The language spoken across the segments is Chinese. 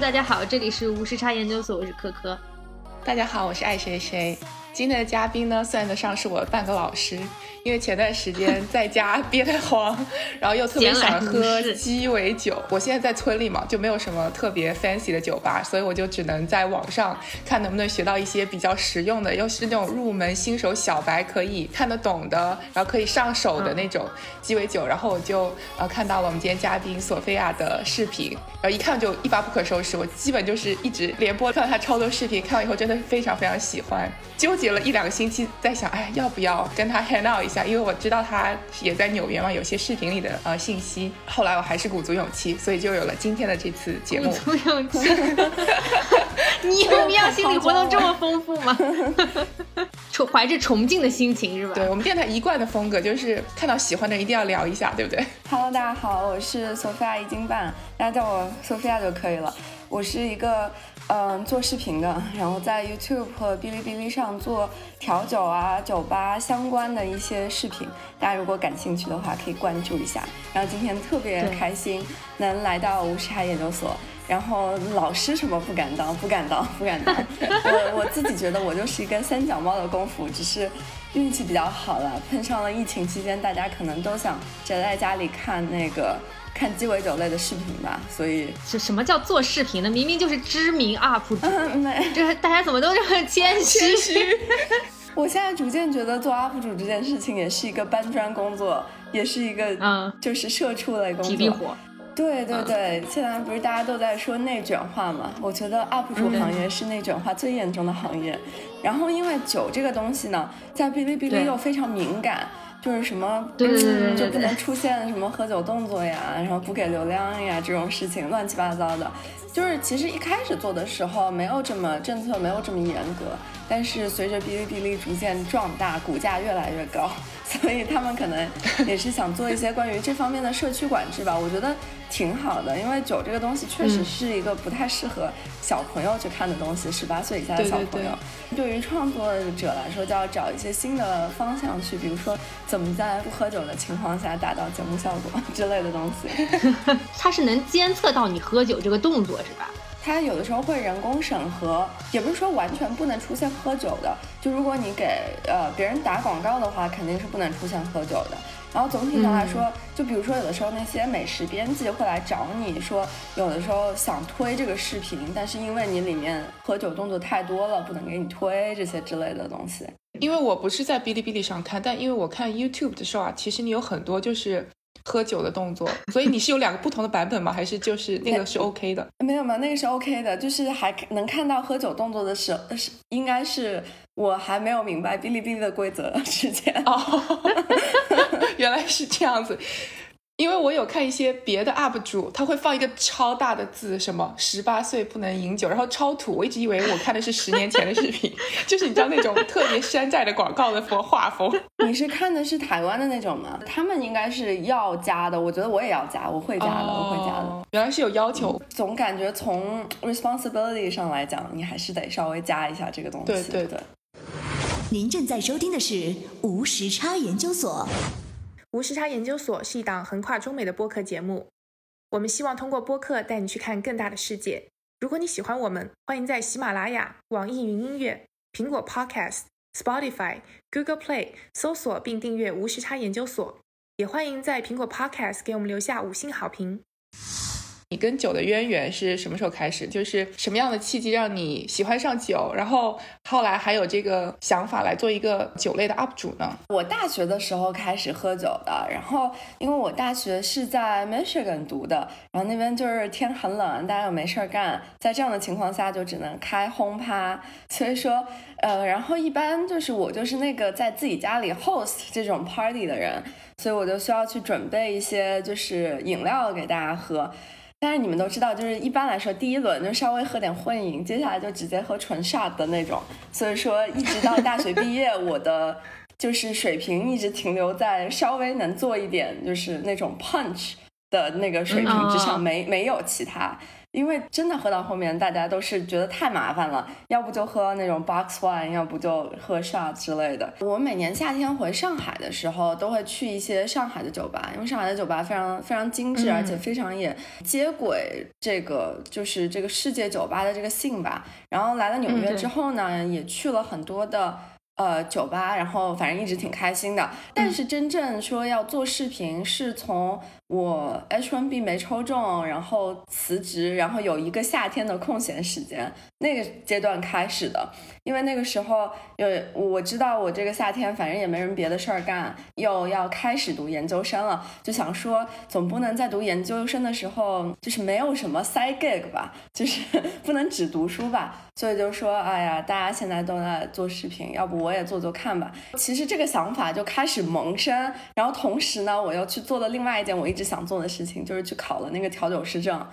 大家好，这里是无时差研究所，我是科科。大家好，我是爱谁谁。今天的嘉宾呢，算得上是我半个老师。因为前段时间在家憋得慌，然后又特别想喝鸡尾酒。我现在在村里嘛，就没有什么特别 fancy 的酒吧，所以我就只能在网上看能不能学到一些比较实用的，又是那种入门新手小白可以看得懂的，然后可以上手的那种鸡尾酒。然后我就呃看到了我们今天嘉宾索菲亚的视频，然后一看就一发不可收拾。我基本就是一直连播看到他超多视频，看完以后真的非常非常喜欢，纠结了一两个星期，在想哎要不要跟他 hang out 一下，因为我知道他也在纽约嘛，有些视频里的呃信息。后来我还是鼓足勇气，所以就有了今天的这次节目。鼓足勇气，你有必要心理活动这么丰富吗？崇怀着崇敬的心情是吧？对我们电台一贯的风格就是看到喜欢的一定要聊一下，对不对？Hello，大家好，我是索菲亚一斤半，大家叫我索菲亚就可以了。我是一个。嗯，做视频的，然后在 YouTube 和哔哩哔哩上做调酒啊、酒吧相关的一些视频，大家如果感兴趣的话，可以关注一下。然后今天特别开心能来到吴世海研究所，然后老师什么不敢当，不敢当，不敢当。我 我自己觉得我就是一个三脚猫的功夫，只是运气比较好了，碰上了疫情期间，大家可能都想宅在家里看那个。看鸡尾酒类的视频吧，所以是什么叫做视频呢？明明就是知名 UP 主，这大家怎么都这么谦虚？我现在逐渐觉得做 UP 主这件事情也是一个搬砖工作，也是一个嗯，就是社畜类工作，体力活。对对对，现在不是大家都在说内卷化嘛？我觉得 UP 主行业是内卷化最严重的行业。然后因为酒这个东西呢，在哔哩哔哩又非常敏感。就是什么，对对对，就不能出现什么喝酒动作呀，然后不给流量呀这种事情，乱七八糟的。就是其实一开始做的时候没有这么政策，没有这么严格，但是随着哔哩哔哩逐渐壮大，股价越来越高。所以他们可能也是想做一些关于这方面的社区管制吧，我觉得挺好的，因为酒这个东西确实是一个不太适合小朋友去看的东西，十八岁以下的小朋友。对于创作者来说，就要找一些新的方向去，比如说怎么在不喝酒的情况下达到节目效果之类的东西。它是能监测到你喝酒这个动作，是吧？它有的时候会人工审核，也不是说完全不能出现喝酒的。就如果你给呃别人打广告的话，肯定是不能出现喝酒的。然后总体上来说，就比如说有的时候那些美食编辑会来找你说，有的时候想推这个视频，但是因为你里面喝酒动作太多了，不能给你推这些之类的东西。因为我不是在哔哩哔哩上看，但因为我看 YouTube 的时候啊，其实你有很多就是。喝酒的动作，所以你是有两个不同的版本吗？还是就是那个是 OK 的？没有没有，那个是 OK 的，就是还能看到喝酒动作的时候，是应该是我还没有明白哔哩哔哩的规则之前。哦，原来是这样子。因为我有看一些别的 UP 主，他会放一个超大的字，什么十八岁不能饮酒，然后超土。我一直以为我看的是十年前的视频，就是你知道那种特别山寨的广告的风画风。你是看的是台湾的那种吗？他们应该是要加的，我觉得我也要加，我会加的，我会加的。原来是有要求，总感觉从 responsibility 上来讲，你还是得稍微加一下这个东西。对对对。您正在收听的是无时差研究所。无时差研究所是一档横跨中美的播客节目，我们希望通过播客带你去看更大的世界。如果你喜欢我们，欢迎在喜马拉雅、网易云音乐、苹果 Podcast、Spotify、Google Play 搜索并订阅无时差研究所，也欢迎在苹果 Podcast 给我们留下五星好评。你跟酒的渊源是什么时候开始？就是什么样的契机让你喜欢上酒，然后后来还有这个想法来做一个酒类的 UP 主呢？我大学的时候开始喝酒的，然后因为我大学是在 Michigan 读的，然后那边就是天很冷，大家又没事儿干，在这样的情况下就只能开轰趴，所以说，呃，然后一般就是我就是那个在自己家里 host 这种 party 的人，所以我就需要去准备一些就是饮料给大家喝。但是你们都知道，就是一般来说，第一轮就稍微喝点混饮，接下来就直接喝纯 shot 的那种。所以说，一直到大学毕业，我的就是水平一直停留在稍微能做一点，就是那种 punch 的那个水平之上，没没有其他。因为真的喝到后面，大家都是觉得太麻烦了，要不就喝那种 box wine，要不就喝 shot 之类的。我每年夏天回上海的时候，都会去一些上海的酒吧，因为上海的酒吧非常非常精致，而且非常也接轨这个就是这个世界酒吧的这个性吧。然后来了纽约之后呢，也去了很多的。呃，酒吧，然后反正一直挺开心的。但是真正说要做视频，是从我 H1B 没抽中，然后辞职，然后有一个夏天的空闲时间那个阶段开始的。因为那个时候有我知道我这个夏天反正也没什么别的事儿干，又要开始读研究生了，就想说总不能在读研究生的时候就是没有什么 side gig 吧，就是 不能只读书吧。所以就说，哎呀，大家现在都在做视频，要不我也做做看吧。其实这个想法就开始萌生，然后同时呢，我又去做了另外一件我一直想做的事情，就是去考了那个调酒师证。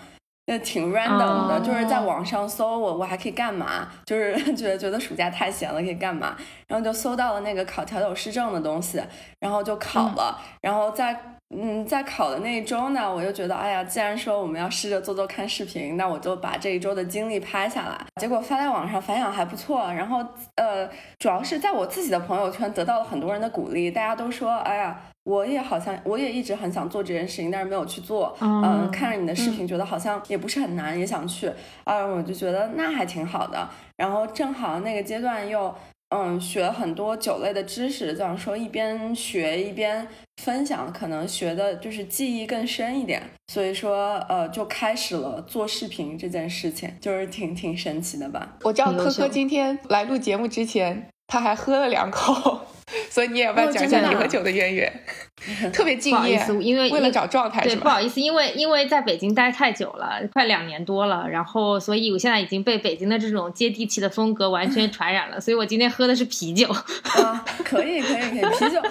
那挺 random 的，就是在网上搜我我还可以干嘛，就是 觉得觉得暑假太闲了可以干嘛，然后就搜到了那个考调酒师证的东西，然后就考了，然后在。嗯，在考的那一周呢，我就觉得，哎呀，既然说我们要试着做做看视频，那我就把这一周的经历拍下来。结果发在网上反响还不错，然后呃，主要是在我自己的朋友圈得到了很多人的鼓励，大家都说，哎呀，我也好像我也一直很想做这件事情，但是没有去做。嗯，看着你的视频，觉得好像也不是很难，也想去。啊，我就觉得那还挺好的。然后正好那个阶段又。嗯，学很多酒类的知识，这样说一边学一边分享，可能学的就是记忆更深一点。所以说，呃，就开始了做视频这件事情，就是挺挺神奇的吧。我知道 科科今天来录节目之前，他还喝了两口。所以你也要不要讲一下你和酒的渊源？特别敬业，不好意思，因为为了找状态，对，不好意思，因为因为在北京待太久了，快两年多了，然后所以我现在已经被北京的这种接地气的风格完全传染了，所以我今天喝的是啤酒。啊，可以可以可以，啤酒，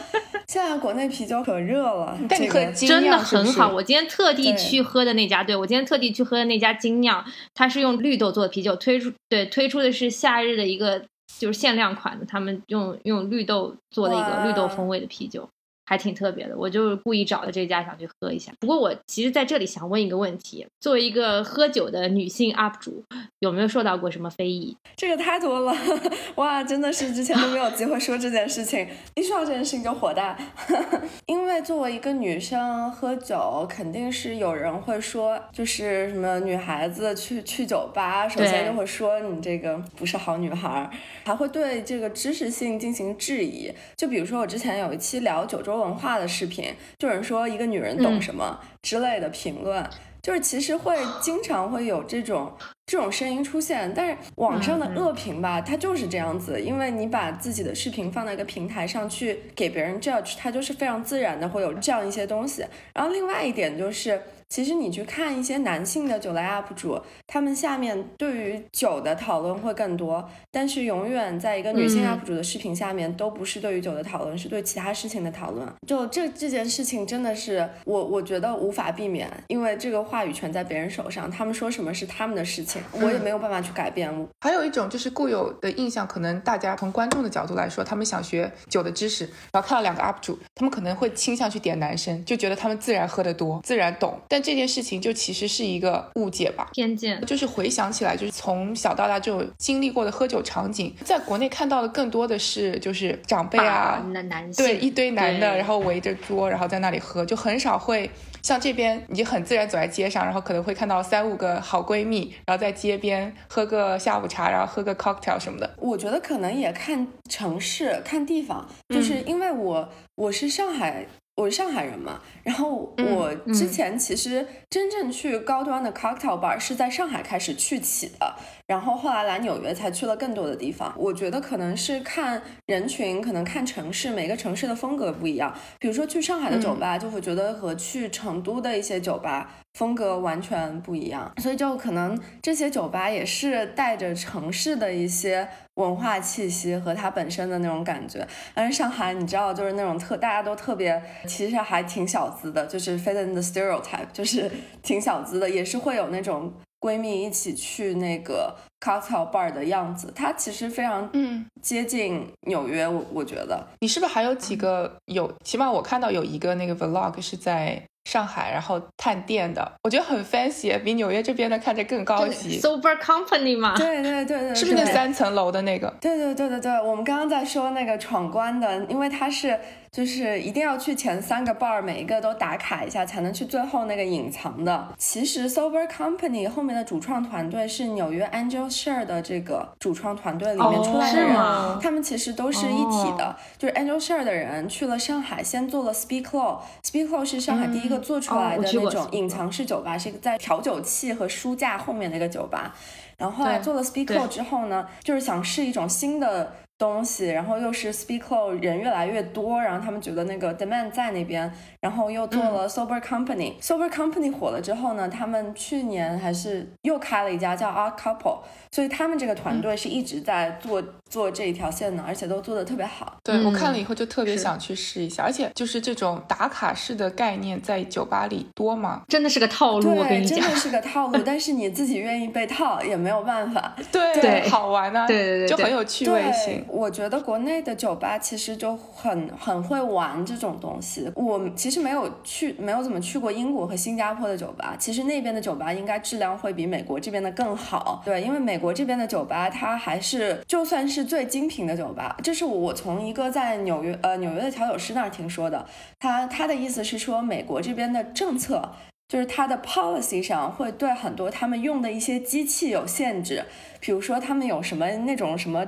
现在国内啤酒可热了，但你喝真的很好。我今天特地去喝的那家，对我今天特地去喝的那家精酿，它是用绿豆做的啤酒，推出对推出的是夏日的一个。就是限量款的，他们用用绿豆做的一个绿豆风味的啤酒。还挺特别的，我就是故意找的这家想去喝一下。不过我其实在这里想问一个问题：作为一个喝酒的女性 UP 主，有没有受到过什么非议？这个太多了，哇，真的是之前都没有机会说这件事情，一说到这件事情就火大。因为作为一个女生喝酒，肯定是有人会说，就是什么女孩子去去酒吧，首先就会说你这个不是好女孩，还会对这个知识性进行质疑。就比如说我之前有一期聊九州。文化的视频，就有人说一个女人懂什么之类的评论，就是其实会经常会有这种这种声音出现，但是网上的恶评吧，它就是这样子，因为你把自己的视频放在一个平台上去给别人 judge，它就是非常自然的会有这样一些东西。然后另外一点就是。其实你去看一些男性的酒类 UP 主，他们下面对于酒的讨论会更多，但是永远在一个女性 UP 主的视频下面都不是对于酒的讨论，是对其他事情的讨论。就这这件事情真的是我我觉得无法避免，因为这个话语权在别人手上，他们说什么是他们的事情，我也没有办法去改变。还有一种就是固有的印象，可能大家从观众的角度来说，他们想学酒的知识，然后看到两个 UP 主，他们可能会倾向去点男生，就觉得他们自然喝得多，自然懂。但这件事情就其实是一个误解吧，偏见。就是回想起来，就是从小到大就经历过的喝酒场景，在国内看到的更多的是就是长辈啊，男对一堆男的，然后围着桌，然后在那里喝，就很少会像这边你很自然走在街上，然后可能会看到三五个好闺蜜，然后在街边喝个下午茶，然后喝个 cocktail 什么的。我觉得可能也看城市、看地方，就是因为我我是上海。我是上海人嘛，然后我之前其实真正去高端的 cocktail bar 是在上海开始去起的，然后后来来纽约才去了更多的地方。我觉得可能是看人群，可能看城市，每个城市的风格不一样。比如说去上海的酒吧，就会觉得和去成都的一些酒吧风格完全不一样，所以就可能这些酒吧也是带着城市的一些。文化气息和它本身的那种感觉，但是上海你知道，就是那种特大家都特别，其实还挺小资的，就是 fit in the stereotype，就是挺小资的，也是会有那种闺蜜一起去那个 cocktail bar 的样子，它其实非常嗯接近纽约，我我觉得。你是不是还有几个有？起码我看到有一个那个 vlog 是在。上海，然后探店的，我觉得很 fancy，比纽约这边的看着更高级。Sober Company 嘛，对对对对，是不是那三层楼的那个？对对对对对，我们刚刚在说那个闯关的，因为它是。就是一定要去前三个 bar，每一个都打卡一下，才能去最后那个隐藏的。其实 Sober Company 后面的主创团队是纽约 Angel Share 的这个主创团队里面出来的人，他们其实都是一体的。就是 Angel Share 的人去了上海，先做了 Speak Low，Speak Low 是上海第一个做出来的那种隐藏式酒吧，是一个在调酒器和书架后面的一个酒吧。然后后来做了 Speak Low 之后呢，就是想试一种新的。东西，然后又是 Speaklo 人越来越多，然后他们觉得那个 demand 在那边，然后又做了 Sober Company。Sober Company 火了之后呢，他们去年还是又开了一家叫 Art Couple。所以他们这个团队是一直在做做这一条线的，而且都做的特别好。对我看了以后就特别想去试一下，而且就是这种打卡式的概念在酒吧里多吗？真的是个套路，我跟你讲，真的是个套路。但是你自己愿意被套也没有办法。对，好玩啊，对对对，就很有趣味性。我觉得国内的酒吧其实就很很会玩这种东西。我其实没有去，没有怎么去过英国和新加坡的酒吧。其实那边的酒吧应该质量会比美国这边的更好。对，因为美国。这边的酒吧，它还是就算是最精品的酒吧。这是我从一个在纽约呃纽约的调酒师那儿听说的。他他的意思是说，美国这边的政策就是它的 policy 上会对很多他们用的一些机器有限制。比如说他们有什么那种什么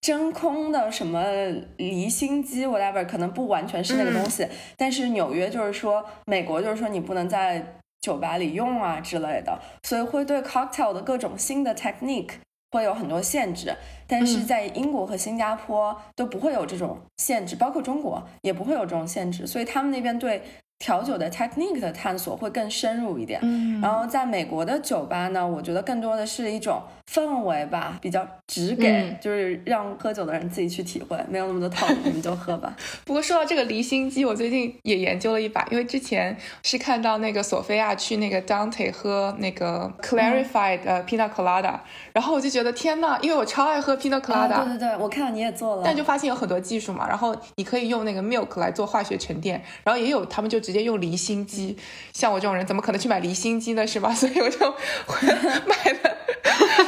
真空的什么离心机 whatever，可能不完全是那个东西。但是纽约就是说，美国就是说你不能在。酒吧里用啊之类的，所以会对 cocktail 的各种新的 technique 会有很多限制，但是在英国和新加坡都不会有这种限制，包括中国也不会有这种限制，所以他们那边对。调酒的 technique 的探索会更深入一点，嗯，然后在美国的酒吧呢，我觉得更多的是一种氛围吧，比较直给，就是让喝酒的人自己去体会，没有那么多套路，你们就喝吧。不过说到这个离心机，我最近也研究了一把，因为之前是看到那个索菲亚去那个 Dante 喝那个 clarified 呃 Pina Colada，然后我就觉得天呐，因为我超爱喝 Pina Colada，对对对，我看到你也做了，但就发现有很多技术嘛，然后你可以用那个 milk 来做化学沉淀，然后也有他们就。直接用离心机，像我这种人怎么可能去买离心机呢？是吧？所以我就买了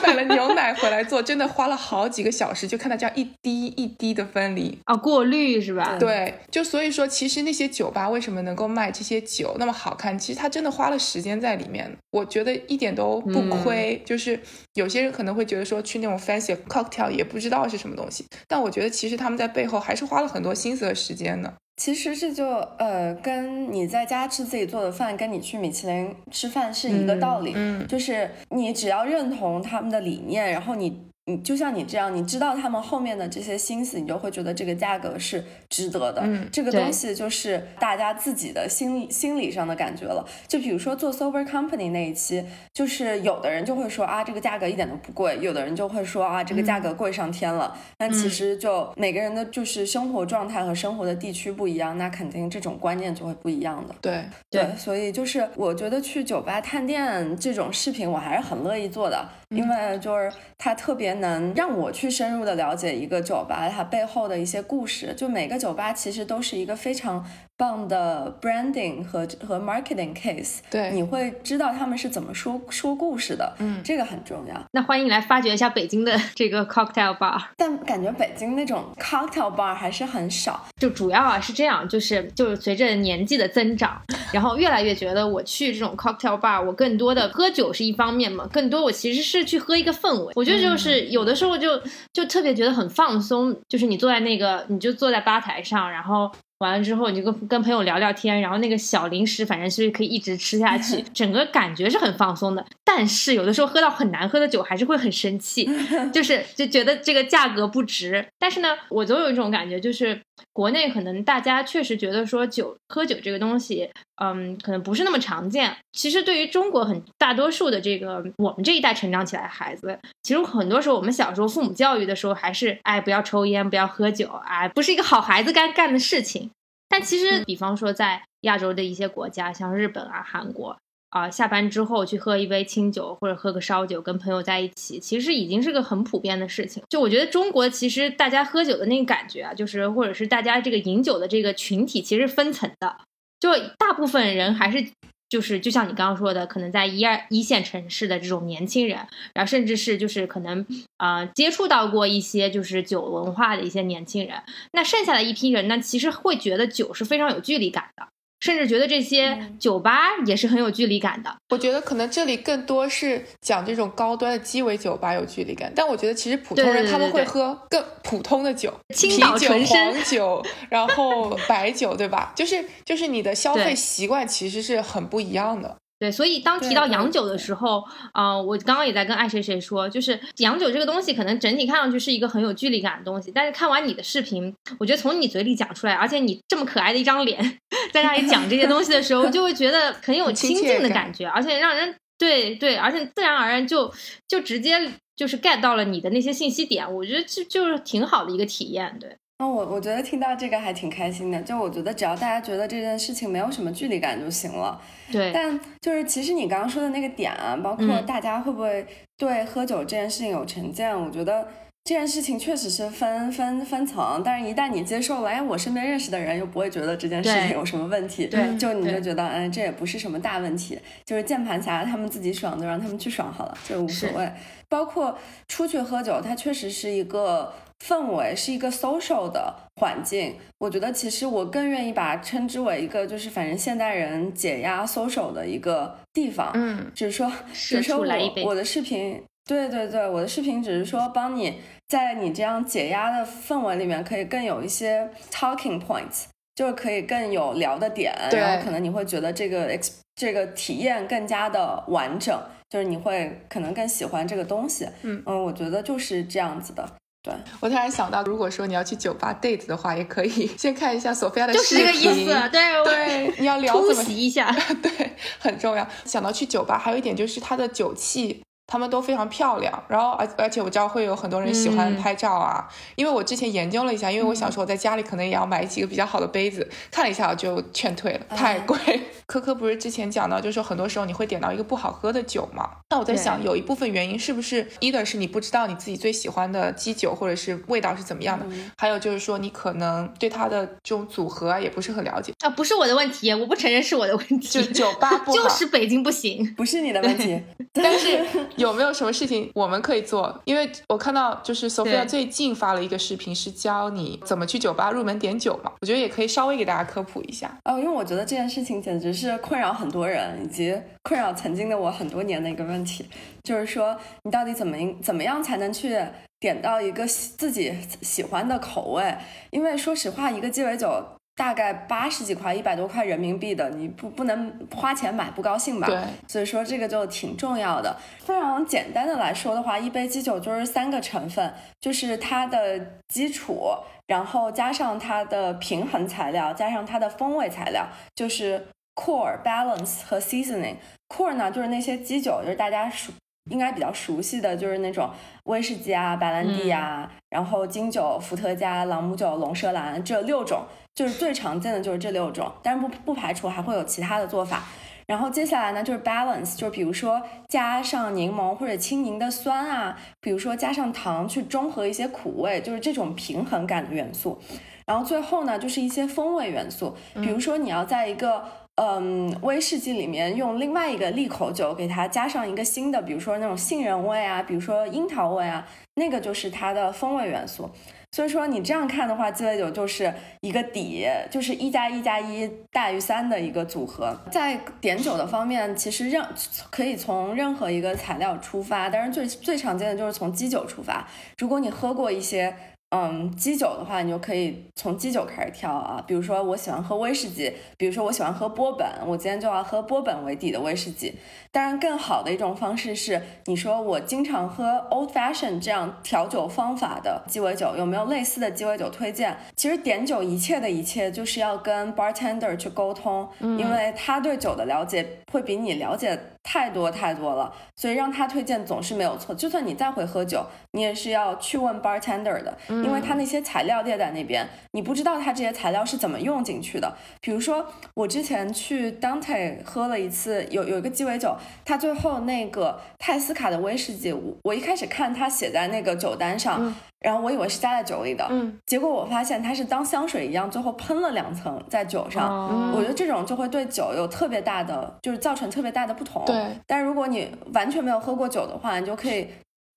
买了牛奶回来做，真的花了好几个小时，就看到这样一滴一滴的分离啊，过滤是吧？对，就所以说，其实那些酒吧为什么能够卖这些酒那么好看？其实他真的花了时间在里面，我觉得一点都不亏。就是有些人可能会觉得说去那种 fancy cocktail 也不知道是什么东西，但我觉得其实他们在背后还是花了很多心思和时间的。其实这就呃，跟你在家吃自己做的饭，跟你去米其林吃饭是一个道理，就是你只要认同他们的理念，然后你。你就像你这样，你知道他们后面的这些心思，你就会觉得这个价格是值得的。嗯，这个东西就是大家自己的心理心理上的感觉了。就比如说做 Sober Company 那一期，就是有的人就会说啊，这个价格一点都不贵；有的人就会说啊，这个价格贵上天了。但其实就每个人的就是生活状态和生活的地区不一样，那肯定这种观念就会不一样的。对对，所以就是我觉得去酒吧探店这种视频，我还是很乐意做的。因为就是它特别能让我去深入的了解一个酒吧它背后的一些故事，就每个酒吧其实都是一个非常。棒的 branding 和和 marketing case，对，你会知道他们是怎么说说故事的，嗯，这个很重要。那欢迎你来发掘一下北京的这个 cocktail bar，但感觉北京那种 cocktail bar 还是很少。就主要啊是这样，就是就是随着年纪的增长，然后越来越觉得我去这种 cocktail bar，我更多的喝酒是一方面嘛，更多我其实是去喝一个氛围。我觉得就是有的时候就就特别觉得很放松，就是你坐在那个，你就坐在吧台上，然后。完了之后，你就跟跟朋友聊聊天，然后那个小零食，反正是可以一直吃下去，整个感觉是很放松的。但是有的时候喝到很难喝的酒，还是会很生气，就是就觉得这个价格不值。但是呢，我总有一种感觉，就是国内可能大家确实觉得说酒喝酒这个东西，嗯，可能不是那么常见。其实对于中国很大多数的这个我们这一代成长起来的孩子，其实很多时候我们小时候父母教育的时候，还是哎不要抽烟，不要喝酒，哎不是一个好孩子该干的事情。但其实，比方说在亚洲的一些国家，像日本啊、韩国啊，下班之后去喝一杯清酒或者喝个烧酒，跟朋友在一起，其实已经是个很普遍的事情。就我觉得中国其实大家喝酒的那个感觉啊，就是或者是大家这个饮酒的这个群体，其实分层的。就大部分人还是。就是就像你刚刚说的，可能在一二一线城市的这种年轻人，然后甚至是就是可能啊接触到过一些就是酒文化的一些年轻人，那剩下的一批人呢，其实会觉得酒是非常有距离感的。甚至觉得这些酒吧也是很有距离感的。我觉得可能这里更多是讲这种高端的鸡尾酒吧有距离感，但我觉得其实普通人他们会喝更普通的酒，啤酒、黄酒，然后白酒，对吧？就是就是你的消费习惯其实是很不一样的。对，所以当提到洋酒的时候，啊，我刚刚也在跟爱谁谁说，就是洋酒这个东西，可能整体看上去是一个很有距离感的东西，但是看完你的视频，我觉得从你嘴里讲出来，而且你这么可爱的一张脸，在那里讲这些东西的时候，就会觉得很有亲近的感觉，而且让人对对，而且自然而然就就直接就是 get 到了你的那些信息点，我觉得就就是挺好的一个体验，对。那我我觉得听到这个还挺开心的，就我觉得只要大家觉得这件事情没有什么距离感就行了。对。但就是其实你刚刚说的那个点啊，包括大家会不会对喝酒这件事情有成见，我觉得这件事情确实是分分分层。但是，一旦你接受了，哎，我身边认识的人又不会觉得这件事情有什么问题，对，就你就觉得，嗯，这也不是什么大问题，就是键盘侠他们自己爽就让他们去爽好了，就无所谓。包括出去喝酒，它确实是一个。氛围是一个 social 的环境，我觉得其实我更愿意把它称之为一个，就是反正现代人解压 social 的一个地方。嗯，只是说，只是说我我的视频，对对对，我的视频只是说帮你在你这样解压的氛围里面，可以更有一些 talking points，就是可以更有聊的点，然后可能你会觉得这个 ex 这个体验更加的完整，就是你会可能更喜欢这个东西。嗯嗯，我觉得就是这样子的。对我突然想到，如果说你要去酒吧 date 的话，也可以 先看一下索菲亚的视频，就是这个意思。对对，你要聊突袭一下，对，很重要。想到去酒吧，还有一点就是它的酒器。他们都非常漂亮，然后而而且我知道会有很多人喜欢拍照啊，因为我之前研究了一下，因为我想说我在家里可能也要买几个比较好的杯子，看了一下我就劝退了，太贵。科科不是之前讲到，就是说很多时候你会点到一个不好喝的酒嘛？那我在想，有一部分原因是不是，either 是你不知道你自己最喜欢的基酒或者是味道是怎么样的，还有就是说你可能对它的这种组合啊也不是很了解。啊，不是我的问题，我不承认是我的问题，就酒吧不好，就是北京不行，不是你的问题，但是。有没有什么事情我们可以做？因为我看到就是 Sophia 最近发了一个视频，是教你怎么去酒吧入门点酒嘛。我觉得也可以稍微给大家科普一下。哦，因为我觉得这件事情简直是困扰很多人，以及困扰曾经的我很多年的一个问题，就是说你到底怎么怎么样才能去点到一个自己喜欢的口味？因为说实话，一个鸡尾酒。大概八十几块，一百多块人民币的，你不不能花钱买，不高兴吧？对，所以说这个就挺重要的。非常简单的来说的话，一杯基酒就是三个成分，就是它的基础，然后加上它的平衡材料，加上它的风味材料，就是 core、balance 和 seasoning。core 呢，就是那些基酒，就是大家熟应该比较熟悉的就是那种威士忌啊、白兰地啊，然后金酒、伏特加、朗姆酒、龙舌兰这六种。就是最常见的就是这六种，但是不不排除还会有其他的做法。然后接下来呢，就是 balance，就是比如说加上柠檬或者青柠的酸啊，比如说加上糖去中和一些苦味，就是这种平衡感的元素。然后最后呢，就是一些风味元素，比如说你要在一个嗯威士忌里面用另外一个利口酒给它加上一个新的，比如说那种杏仁味啊，比如说樱桃味啊，那个就是它的风味元素。所以说你这样看的话，鸡尾酒就是一个底，就是一加一加一大于三的一个组合。在点酒的方面，其实任可以从任何一个材料出发，但是最最常见的就是从基酒出发。如果你喝过一些。嗯，基酒的话，你就可以从基酒开始挑啊。比如说，我喜欢喝威士忌，比如说我喜欢喝波本，我今天就要喝波本为底的威士忌。当然，更好的一种方式是，你说我经常喝 Old Fashion 这样调酒方法的鸡尾酒，有没有类似的鸡尾酒推荐？其实点酒一切的一切就是要跟 bartender 去沟通，因为他对酒的了解会比你了解。太多太多了，所以让他推荐总是没有错。就算你再会喝酒，你也是要去问 bartender 的，因为它那些材料列在那边，你不知道它这些材料是怎么用进去的。比如说，我之前去 Dante 喝了一次，有有一个鸡尾酒，它最后那个泰斯卡的威士忌，我我一开始看它写在那个酒单上，然后我以为是加在酒里的，嗯，结果我发现它是当香水一样，最后喷了两层在酒上。我觉得这种就会对酒有特别大的，就是造成特别大的不同。对，但如果你完全没有喝过酒的话，你就可以。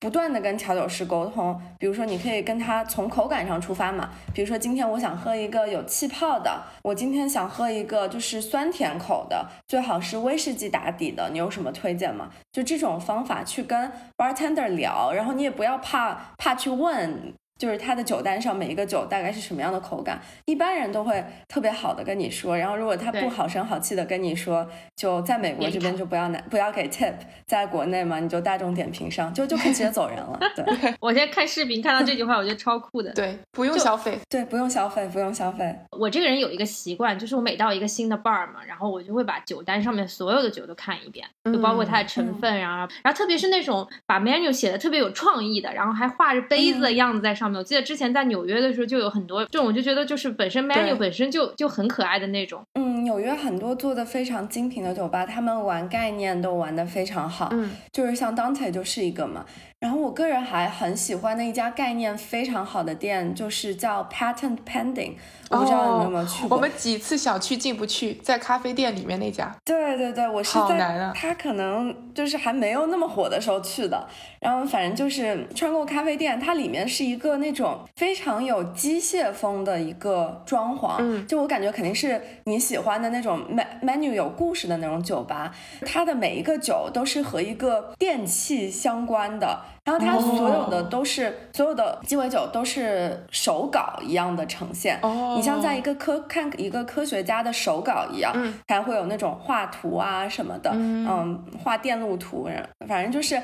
不断的跟调酒师沟通，比如说你可以跟他从口感上出发嘛，比如说今天我想喝一个有气泡的，我今天想喝一个就是酸甜口的，最好是威士忌打底的，你有什么推荐吗？就这种方法去跟 bartender 聊，然后你也不要怕怕去问。就是它的酒单上每一个酒大概是什么样的口感，一般人都会特别好的跟你说。然后如果他不好声好气的跟你说，就在美国这边就不要拿不要给 tip，在国内嘛你就大众点评上就就可以直接走人了。对，我现在看视频看到这句话，我觉得超酷的。对，不用消费，对，不用消费，不用消费。我这个人有一个习惯，就是我每到一个新的 bar 嘛，然后我就会把酒单上面所有的酒都看一遍，就包括它的成分，然后然后特别是那种把 menu 写的特别有创意的，然后还画着杯子的样子在上面。我记得之前在。纽约的时候就有很多这种，我就觉得就是本身 menu 本身就就很可爱的那种。嗯，纽约很多做的非常精品的酒吧，他们玩概念都玩的非常好。嗯，就是像 Dante 就是一个嘛。然后我个人还很喜欢的一家概念非常好的店，就是叫 Patent Pending，我不知道你有没有去过。我们几次想去进不去，在咖啡店里面那家。对对对，我是在他可能就是还没有那么火的时候去的。然后反正就是穿过咖啡店，它里面是一个那种非常有机械风的一个装潢，嗯，就我感觉肯定是你喜欢的那种 menu 有故事的那种酒吧。它的每一个酒都是和一个电器相关的。然后它所有的都是所有的鸡尾酒都是手稿一样的呈现，你像在一个科看一个科学家的手稿一样，还会有那种画图啊什么的，嗯，画电路图，反正就是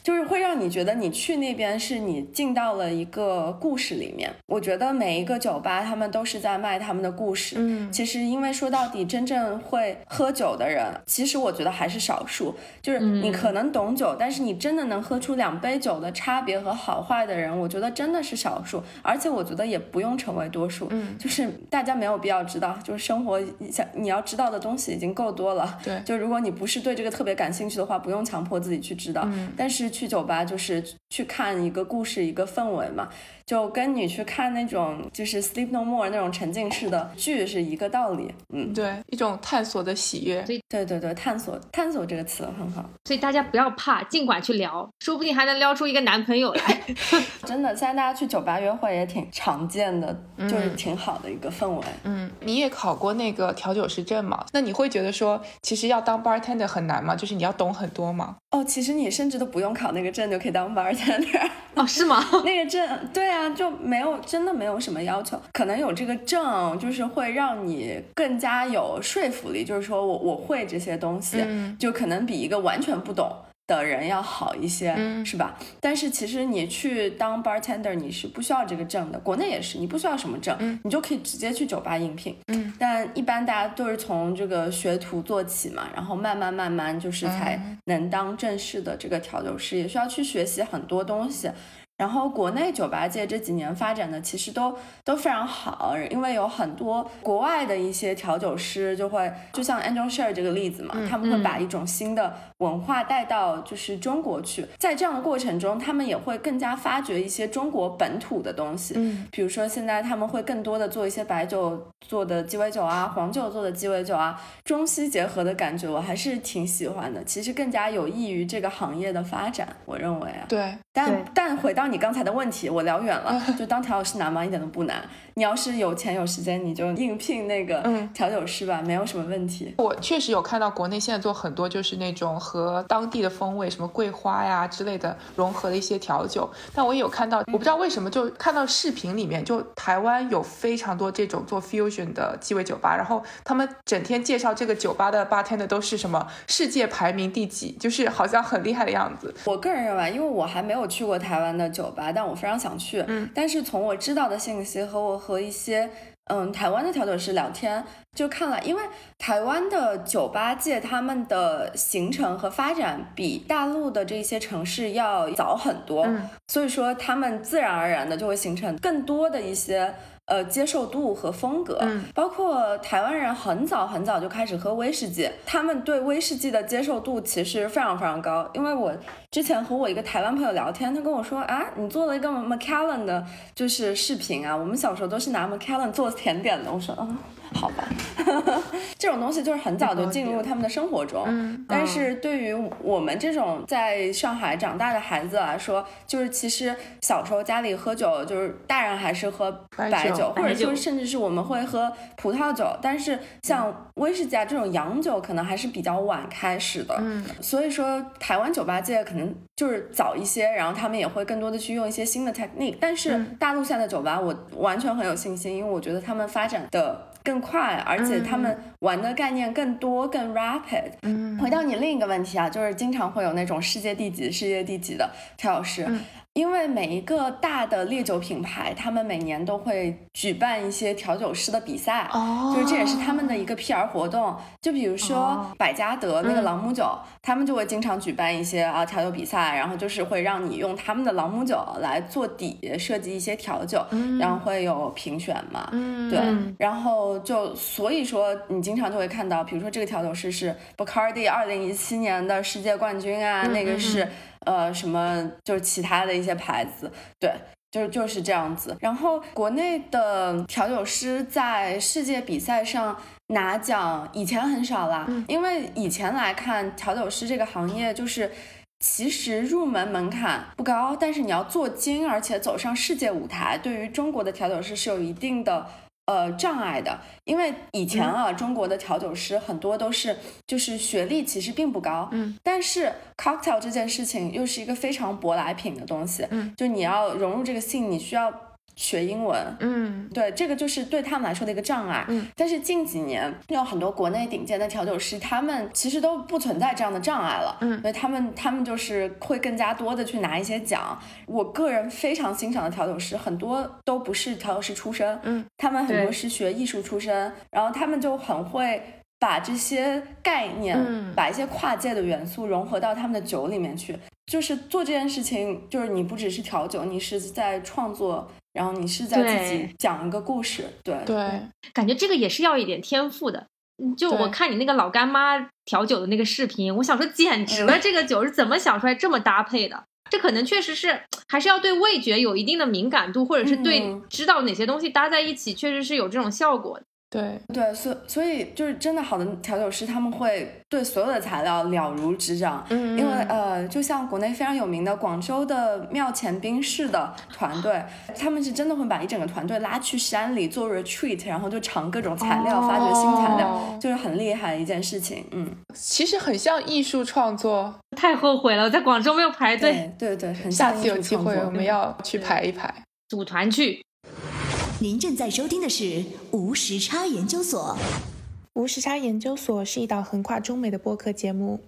就是会让你觉得你去那边是你进到了一个故事里面。我觉得每一个酒吧他们都是在卖他们的故事。嗯，其实因为说到底，真正会喝酒的人，其实我觉得还是少数。就是你可能懂酒，但是你真的能喝出两杯。酒的差别和好坏的人，我觉得真的是少数，而且我觉得也不用成为多数。嗯，就是大家没有必要知道，就是生活想你要知道的东西已经够多了。对，就如果你不是对这个特别感兴趣的话，不用强迫自己去知道。嗯，但是去酒吧就是去看一个故事，一个氛围嘛。就跟你去看那种就是《Sleep No More》那种沉浸式的剧是一个道理，嗯，对，一种探索的喜悦。对对对对，探索探索这个词很好。所以大家不要怕，尽管去聊，说不定还能撩出一个男朋友来。真的，现在大家去酒吧约会也挺常见的，就是挺好的一个氛围。嗯，你也考过那个调酒师证吗？那你会觉得说，其实要当 bartender 很难吗？就是你要懂很多吗？哦，其实你甚至都不用考那个证就可以当 bartender。哦，是吗？那个证，对啊。就没有真的没有什么要求，可能有这个证，就是会让你更加有说服力，就是说我我会这些东西，就可能比一个完全不懂。的人要好一些，是吧？但是其实你去当 bartender，你是不需要这个证的。国内也是，你不需要什么证，你就可以直接去酒吧应聘。嗯，但一般大家都是从这个学徒做起嘛，然后慢慢慢慢就是才能当正式的这个调酒师，也需要去学习很多东西。然后国内酒吧界这几年发展的其实都都非常好，因为有很多国外的一些调酒师就会，就像 Angel Share 这个例子嘛，他们会把一种新的文化带到就是中国去，在这样的过程中，他们也会更加发掘一些中国本土的东西，嗯，比如说现在他们会更多的做一些白酒做的鸡尾酒啊，黄酒做的鸡尾酒啊，中西结合的感觉，我还是挺喜欢的，其实更加有益于这个行业的发展，我认为啊，对，但但回到。你刚才的问题我聊远了，就当调酒师难吗？一点都不难。你要是有钱有时间，你就应聘那个调酒师吧，没有什么问题。我确实有看到国内现在做很多就是那种和当地的风味，什么桂花呀之类的融合的一些调酒。但我也有看到，我不知道为什么，就看到视频里面，就台湾有非常多这种做 fusion 的鸡尾酒吧，然后他们整天介绍这个酒吧的 bartender 都是什么世界排名第几，就是好像很厉害的样子。我个人认为，因为我还没有去过台湾的酒吧，但我非常想去。嗯，但是从我知道的信息和我和一些。嗯台湾的调酒师聊天，就看了，因为台湾的酒吧界他们的形成和发展比大陆的这些城市要早很多，所以说他们自然而然的就会形成更多的一些。呃，接受度和风格，包括台湾人很早很早就开始喝威士忌，他们对威士忌的接受度其实非常非常高。因为我之前和我一个台湾朋友聊天，他跟我说啊，你做了一个 Macallan 的，就是视频啊，我们小时候都是拿 Macallan 做甜点的。我说，嗯。好吧，这种东西就是很早就进入他们的生活中。嗯，但是对于我们这种在上海长大的孩子来说，就是其实小时候家里喝酒，就是大人还是喝白酒，或者说甚至是我们会喝葡萄酒。但是像威士忌啊这种洋酒，可能还是比较晚开始的。嗯，所以说台湾酒吧界可能就是早一些，然后他们也会更多的去用一些新的 technique。但是大陆现在的酒吧，我完全很有信心，因为我觉得他们发展的。更快，而且他们玩的概念更多、更 rapid。嗯，回到你另一个问题啊，就是经常会有那种世界第几、世界第几的陈老师。因为每一个大的烈酒品牌，他们每年都会举办一些调酒师的比赛，就是这也是他们的一个 PR 活动。就比如说百加得那个朗姆酒，他们就会经常举办一些啊调酒比赛，然后就是会让你用他们的朗姆酒来做底，设计一些调酒，然后会有评选嘛。对，然后就所以说你经常就会看到，比如说这个调酒师是 Bacardi 二零一七年的世界冠军啊，那个是。呃，什么就是其他的一些牌子，对，就是就是这样子。然后国内的调酒师在世界比赛上拿奖，以前很少啦，因为以前来看调酒师这个行业，就是其实入门门槛不高，但是你要做精，而且走上世界舞台，对于中国的调酒师是有一定的。呃，障碍的，因为以前啊，中国的调酒师很多都是就是学历其实并不高，嗯，但是 cocktail 这件事情又是一个非常舶来品的东西，嗯，就你要融入这个性，你需要。学英文，嗯，对，这个就是对他们来说的一个障碍。嗯，但是近几年有很多国内顶尖的调酒师，他们其实都不存在这样的障碍了。嗯，所以他们他们就是会更加多的去拿一些奖。我个人非常欣赏的调酒师，很多都不是调酒师出身，嗯，他们很多是学艺术出身，然后他们就很会把这些概念，嗯把一些跨界的元素融合到他们的酒里面去。就是做这件事情，就是你不只是调酒，你是在创作。然后你是在自己讲一个故事，对对，感觉这个也是要一点天赋的。就我看你那个老干妈调酒的那个视频，我想说简直了，这个酒是怎么想出来这么搭配的？这可能确实是还是要对味觉有一定的敏感度，或者是对知道哪些东西搭在一起，确实是有这种效果的。对对，所所以就是真的好的调酒师，他们会对所有的材料了如指掌。嗯，因为呃，就像国内非常有名的广州的庙前冰室的团队，他们是真的会把一整个团队拉去山里做 retreat，然后就尝各种材料，发掘新材料，就是很厉害的一件事情。嗯，其实很像艺术创作。太后悔了，在广州没有排队。对对，很下次有机会我们要去排一排，组团去。您正在收听的是无时差研究所。无时差研究所是一档横跨中美的播客节目，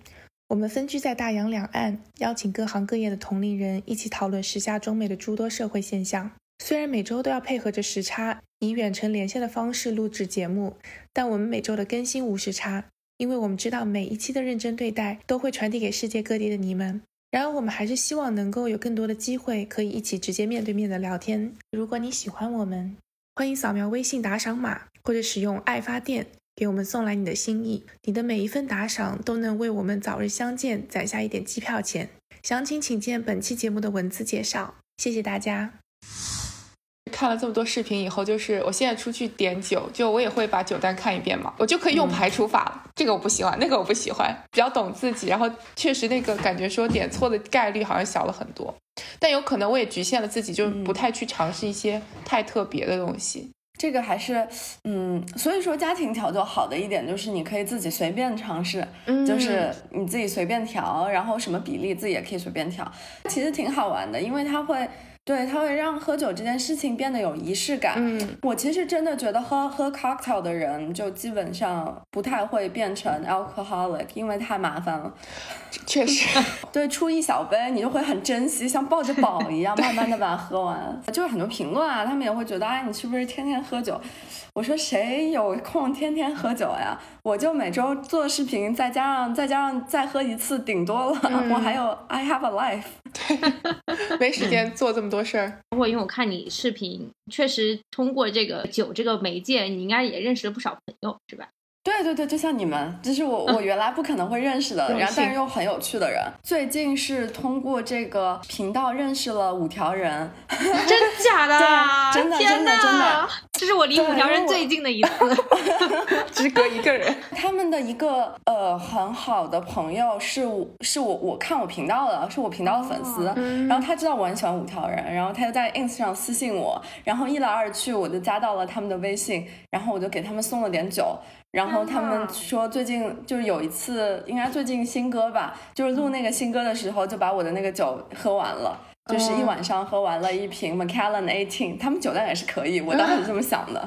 我们分居在大洋两岸，邀请各行各业的同龄人一起讨论时下中美的诸多社会现象。虽然每周都要配合着时差，以远程连线的方式录制节目，但我们每周的更新无时差，因为我们知道每一期的认真对待都会传递给世界各地的你们。然而，我们还是希望能够有更多的机会，可以一起直接面对面的聊天。如果你喜欢我们，欢迎扫描微信打赏码，或者使用爱发电给我们送来你的心意。你的每一份打赏都能为我们早日相见攒下一点机票钱。详情请见本期节目的文字介绍。谢谢大家。看了这么多视频以后，就是我现在出去点酒，就我也会把酒单看一遍嘛，我就可以用排除法了。这个我不喜欢，那个我不喜欢，比较懂自己。然后确实那个感觉说点错的概率好像小了很多，但有可能我也局限了自己，就是不太去尝试一些太特别的东西。这个还是，嗯，所以说家庭调酒好的一点就是你可以自己随便尝试，就是你自己随便调，然后什么比例自己也可以随便调，其实挺好玩的，因为它会。对，它会让喝酒这件事情变得有仪式感。嗯，我其实真的觉得喝喝 cocktail 的人就基本上不太会变成 alcoholic，因为太麻烦了。确实，对，出一小杯你就会很珍惜，像抱着宝一样，慢慢的把它喝完。就是很多评论啊，他们也会觉得，哎，你是不是天天喝酒？我说谁有空天天喝酒呀？我就每周做视频，再加上再加上再喝一次，顶多了。我还有 I have a life，对，没时间做这么多事儿。包括因为我看你视频，确实通过这个酒这个媒介，你应该也认识了不少朋友，是吧？对对对，就像你们，这是我我原来不可能会认识的，然后但是又很有趣的人。最近是通过这个频道认识了五条人，真假的？真的真的真的，这是我离五条人最近的一次，只隔一个人。他们的一个呃很好的朋友是我是我我看我频道的，是我频道的粉丝，然后他知道我很喜欢五条人，然后他就在 ins 上私信我，然后一来二去我就加到了他们的微信，然后我就给他们送了点酒。然后他们说最近就是有一次，应该最近新歌吧，就是录那个新歌的时候，就把我的那个酒喝完了，就是一晚上喝完了一瓶 Macallan Eighteen。他们酒量也是可以，我当时这么 想的。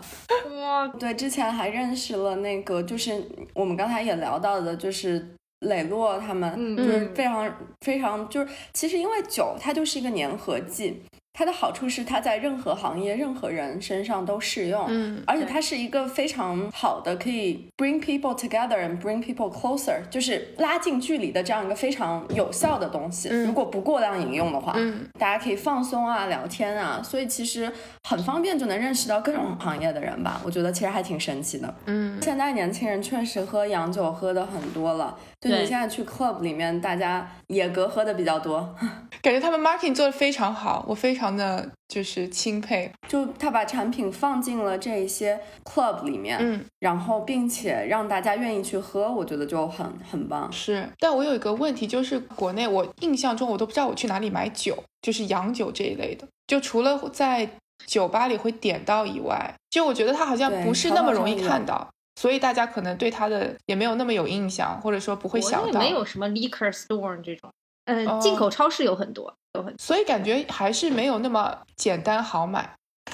哇，对，之前还认识了那个，就是我们刚才也聊到的，就是磊落他们，就是非常非常，就是其实因为酒它就是一个粘合剂。它的好处是，它在任何行业、任何人身上都适用，嗯，而且它是一个非常好的可以 bring people together and bring people closer，就是拉近距离的这样一个非常有效的东西。如果不过量饮用的话，嗯，大家可以放松啊、聊天啊，所以其实很方便就能认识到各种行业的人吧。我觉得其实还挺神奇的，嗯，现在年轻人确实喝洋酒喝的很多了。就你现在去 club 里面，大家野格喝的比较多，感觉他们 marketing 做的非常好，我非常的就是钦佩。就他把产品放进了这一些 club 里面，嗯，然后并且让大家愿意去喝，我觉得就很很棒。是，但我有一个问题，就是国内我印象中我都不知道我去哪里买酒，就是洋酒这一类的，就除了在酒吧里会点到以外，就我觉得它好像不是那么容易看到。所以大家可能对它的也没有那么有印象，或者说不会想到。没有什么 liquor store 这种，嗯，进口超市有很多，有很。所以感觉还是没有那么简单好买。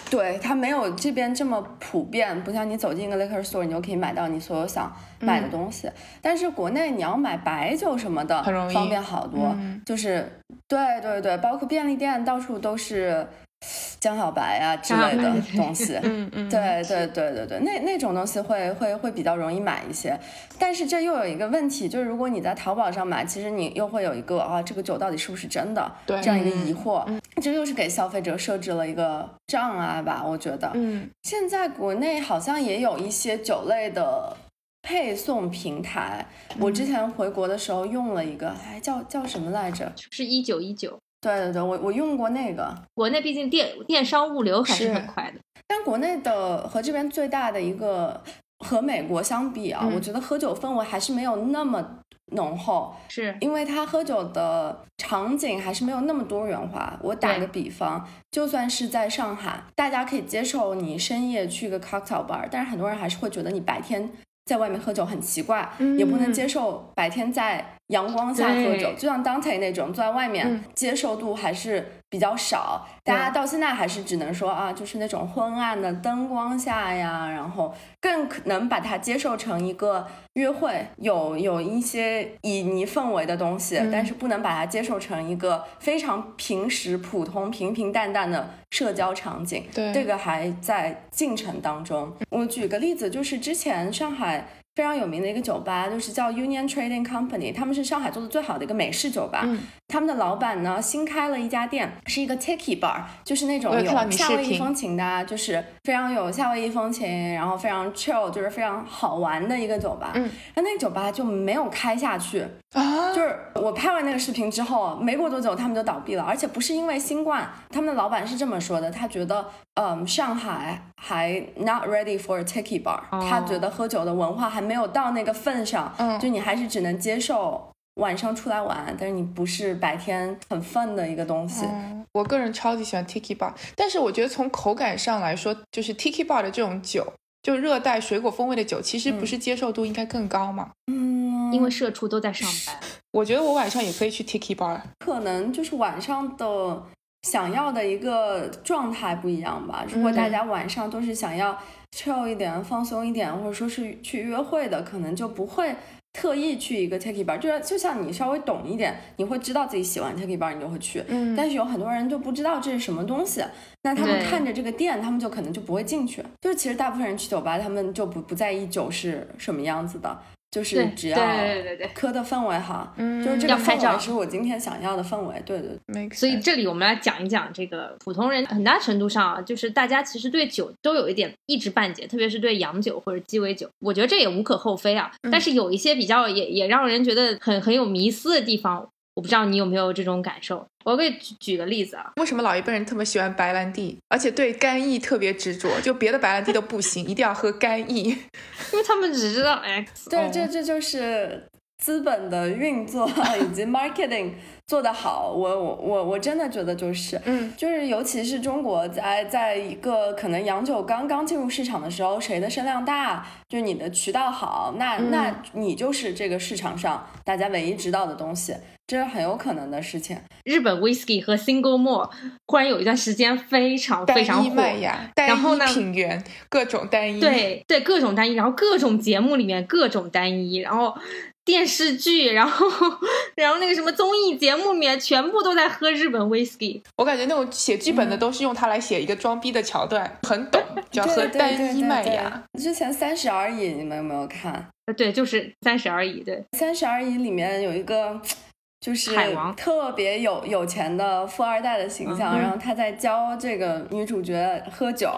对，它没有这边这么普遍，不像你走进一个 liquor store，你就可以买到你所有想买的东西。但是国内你要买白酒什么的，很容易，方便好多。就是对对对，包括便利店到处都是。江小白啊之类的东西，嗯嗯，对对对对对，那那种东西会会会比较容易买一些，但是这又有一个问题，就是如果你在淘宝上买，其实你又会有一个啊，这个酒到底是不是真的，这样一个疑惑，这又是给消费者设置了一个障碍吧？我觉得，嗯，现在国内好像也有一些酒类的配送平台，我之前回国的时候用了一个，哎，叫叫什么来着？是一九一九。对对对，我我用过那个。国内毕竟电电商物流还是很快的，但国内的和这边最大的一个和美国相比啊，我觉得喝酒氛围还是没有那么浓厚，是因为他喝酒的场景还是没有那么多元化。我打个比方，就算是在上海，大家可以接受你深夜去个 cocktail bar，但是很多人还是会觉得你白天在外面喝酒很奇怪，也不能接受白天在。阳光下喝酒，就像 Dante 那种，坐在外面接受度还是比较少。大家到现在还是只能说啊，就是那种昏暗的灯光下呀，然后更可能把它接受成一个约会，有有一些旖旎氛围的东西，但是不能把它接受成一个非常平时、普通、平平淡淡的社交场景。对，这个还在进程当中。我举个例子，就是之前上海。非常有名的一个酒吧，就是叫 Union Trading Company，他们是上海做的最好的一个美式酒吧。他们的老板呢，新开了一家店，是一个 Tiki Bar，就是那种有夏威夷风情的，就是非常有夏威夷风情，然后非常 chill，就是非常好玩的一个酒吧。嗯，那那个酒吧就没有开下去啊，就是我拍完那个视频之后，没过多久他们就倒闭了，而且不是因为新冠，他们的老板是这么说的，他觉得，嗯，上海还 not ready for a Tiki Bar，他觉得喝酒的文化还没有到那个份上，嗯。就你还是只能接受。晚上出来玩，但是你不是白天很 fun 的一个东西。我个人超级喜欢 Tiki Bar，但是我觉得从口感上来说，就是 Tiki Bar 的这种酒，就热带水果风味的酒，其实不是接受度应该更高吗？嗯，因为社畜都在上班。我觉得我晚上也可以去 Tiki Bar，可能就是晚上的想要的一个状态不一样吧。如果大家晚上都是想要 chill 一点、放松一点，或者说是去约会的，可能就不会。特意去一个 Takey bar，就是就像你稍微懂一点，你会知道自己喜欢 Takey bar，你就会去。嗯。但是有很多人就不知道这是什么东西，那他们看着这个店，他们就可能就不会进去。就是其实大部分人去酒吧，他们就不不在意酒是什么样子的。就是只要磕的氛围好，嗯，就是这个氛围是我今天想要的氛围，对对。所以这里我们来讲一讲这个普通人，很大程度上啊，就是大家其实对酒都有一点一知半解，特别是对洋酒或者鸡尾酒，我觉得这也无可厚非啊。但是有一些比较也也让人觉得很很有迷思的地方。我不知道你有没有这种感受，我给举举个例子啊。为什么老一辈人特别喜欢白兰地，而且对干邑特别执着？就别的白兰地都不行，一定要喝干邑，因为他们只知道 X。对，这这就是资本的运作 以及 marketing 做得好。我我我我真的觉得就是，嗯，就是尤其是中国在在一个可能洋酒刚刚进入市场的时候，谁的声量大，就是你的渠道好，那那你就是这个市场上大家唯一知道的东西。这是很有可能的事情。日本 whisky 和 single more 忽然有一段时间非常非常火，然后呢，品源各种单一，对对，各种单一，然后各种节目里面各种单一，然后电视剧，然后然后那个什么综艺节目里面全部都在喝日本 whisky。我感觉那种写剧本的都是用它来写一个装逼的桥段，很懂，叫喝单一麦芽。之前三十而已，你们有没有看？对，就是三十而已。对，三十而已里面有一个。就是特别有有钱的富二代的形象，然后他在教这个女主角喝酒，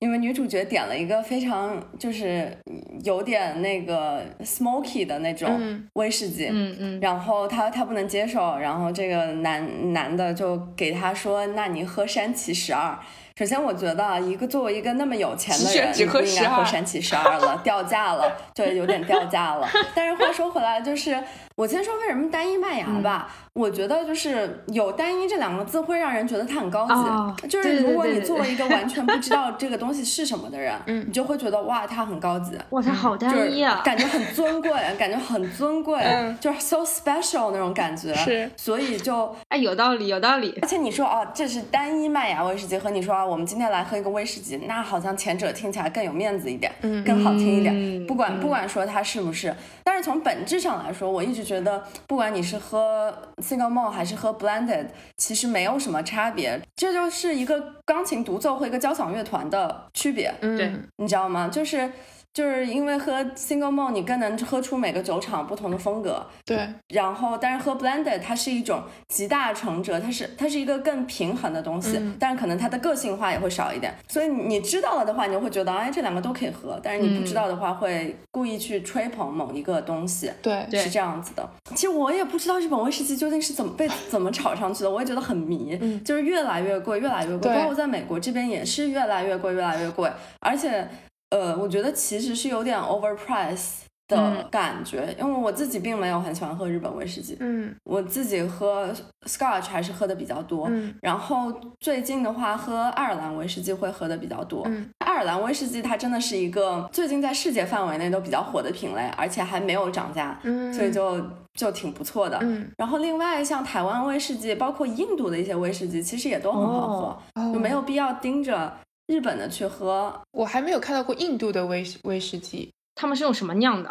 因为女主角点了一个非常就是有点那个 smoky 的那种威士忌，嗯嗯，然后他他不能接受，然后这个男男的就给他说，那你喝山崎十二。首先，我觉得一个作为一个那么有钱的人，你不应该喝山崎十二了，掉价了，对，有点掉价了。但是话说回来，就是我先说为什么单一麦芽吧。我觉得就是有“单一”这两个字会让人觉得它很高级。就是如果你作为一个 完全不知道这个东西是什么的人，嗯，你就会觉得哇，它很高级，哇，它好单一啊，感觉很尊贵，感觉很尊贵，就是 so special 那种感觉。是，所以就 哎，有道理，有道理。而且你说哦，这是单一麦芽威士忌，和你说啊，我们今天来喝一个威士忌，那好像前者听起来更有面子一点，嗯，更好听一点。不管不管说它是不是，但是从本质上来说，我一直觉得，不管你是喝。Single malt 还是喝 blended，其实没有什么差别，这就是一个钢琴独奏和一个交响乐团的区别。对，你知道吗？就是。就是因为喝 single malt，你更能喝出每个酒厂不同的风格。对。然后，但是喝 blended，它是一种集大成者，它是它是一个更平衡的东西，但是可能它的个性化也会少一点。所以你知道了的话，你就会觉得，哎，这两个都可以喝。但是你不知道的话，会故意去吹捧某一个东西。对，是这样子的。其实我也不知道日本威士忌究竟是怎么被怎么炒上去的，我也觉得很迷。嗯。就是越来越贵，越来越贵。包括在美国这边也是越来越贵，越来越贵，而且。呃，我觉得其实是有点 overpriced 的感觉，因为我自己并没有很喜欢喝日本威士忌，嗯，我自己喝 Scotch 还是喝的比较多，嗯，然后最近的话喝爱尔兰威士忌会喝的比较多，嗯，爱尔兰威士忌它真的是一个最近在世界范围内都比较火的品类，而且还没有涨价，嗯，所以就就挺不错的，嗯，然后另外像台湾威士忌，包括印度的一些威士忌，其实也都很好喝，就没有必要盯着。日本的去喝，我还没有看到过印度的威威士忌，他们是用什么酿的？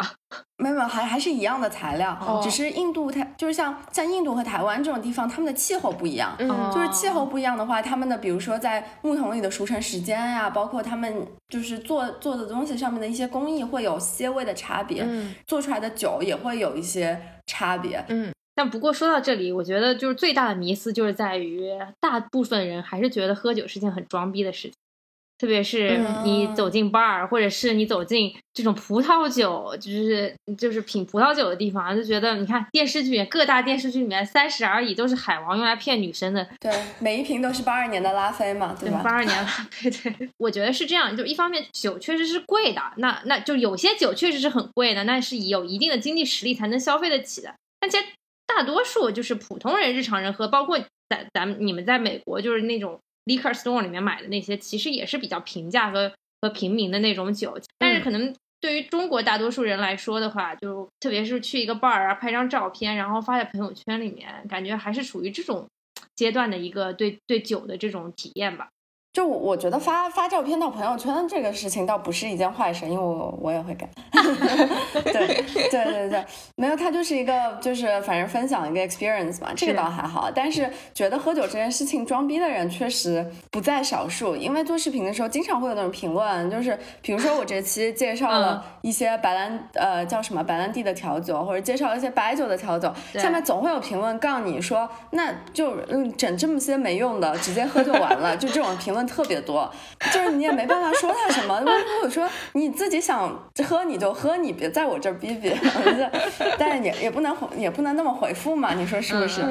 没有，还还是一样的材料，只是印度它就是像像印度和台湾这种地方，他们的气候不一样，就是气候不一样的话，他们的比如说在木桶里的熟成时间呀，包括他们就是做做的东西上面的一些工艺会有些微的差别，做出来的酒也会有一些差别。嗯，但不过说到这里，我觉得就是最大的迷思就是在于，大部分人还是觉得喝酒是件很装逼的事情。特别是你走进 bar，或者是你走进这种葡萄酒，就是就是品葡萄酒的地方，就觉得你看电视剧各大电视剧里面三十而已都是海王用来骗女生的，对，每一瓶都是八二年的拉菲嘛，对吧？八二年拉菲，对，我觉得是这样，就一方面酒确实是贵的，那那就有些酒确实是很贵的，那是有一定的经济实力才能消费得起的，但其实大多数就是普通人、日常人喝，包括咱咱们你们在美国就是那种。Liquor store 里面买的那些其实也是比较平价和和平民的那种酒，但是可能对于中国大多数人来说的话，就特别是去一个 bar 啊拍张照片，然后发在朋友圈里面，感觉还是属于这种阶段的一个对对酒的这种体验吧。就我觉得发发照片到朋友圈这个事情倒不是一件坏事，因为我我也会干。对对对对，没有，它就是一个就是反正分享一个 experience 嘛，这个倒还好。但是觉得喝酒这件事情装逼的人确实不在少数，因为做视频的时候经常会有那种评论，就是比如说我这期介绍了一些白兰呃叫什么白兰地的调酒，或者介绍了一些白酒的调酒，下面总会有评论告你说，那就嗯整这么些没用的，直接喝就完了，就这种评论。特别多，就是你也没办法说他什么。如果说你自己想喝你就喝，你别在我这儿逼逼。但是也也不能也不能那么回复嘛，你说是不是？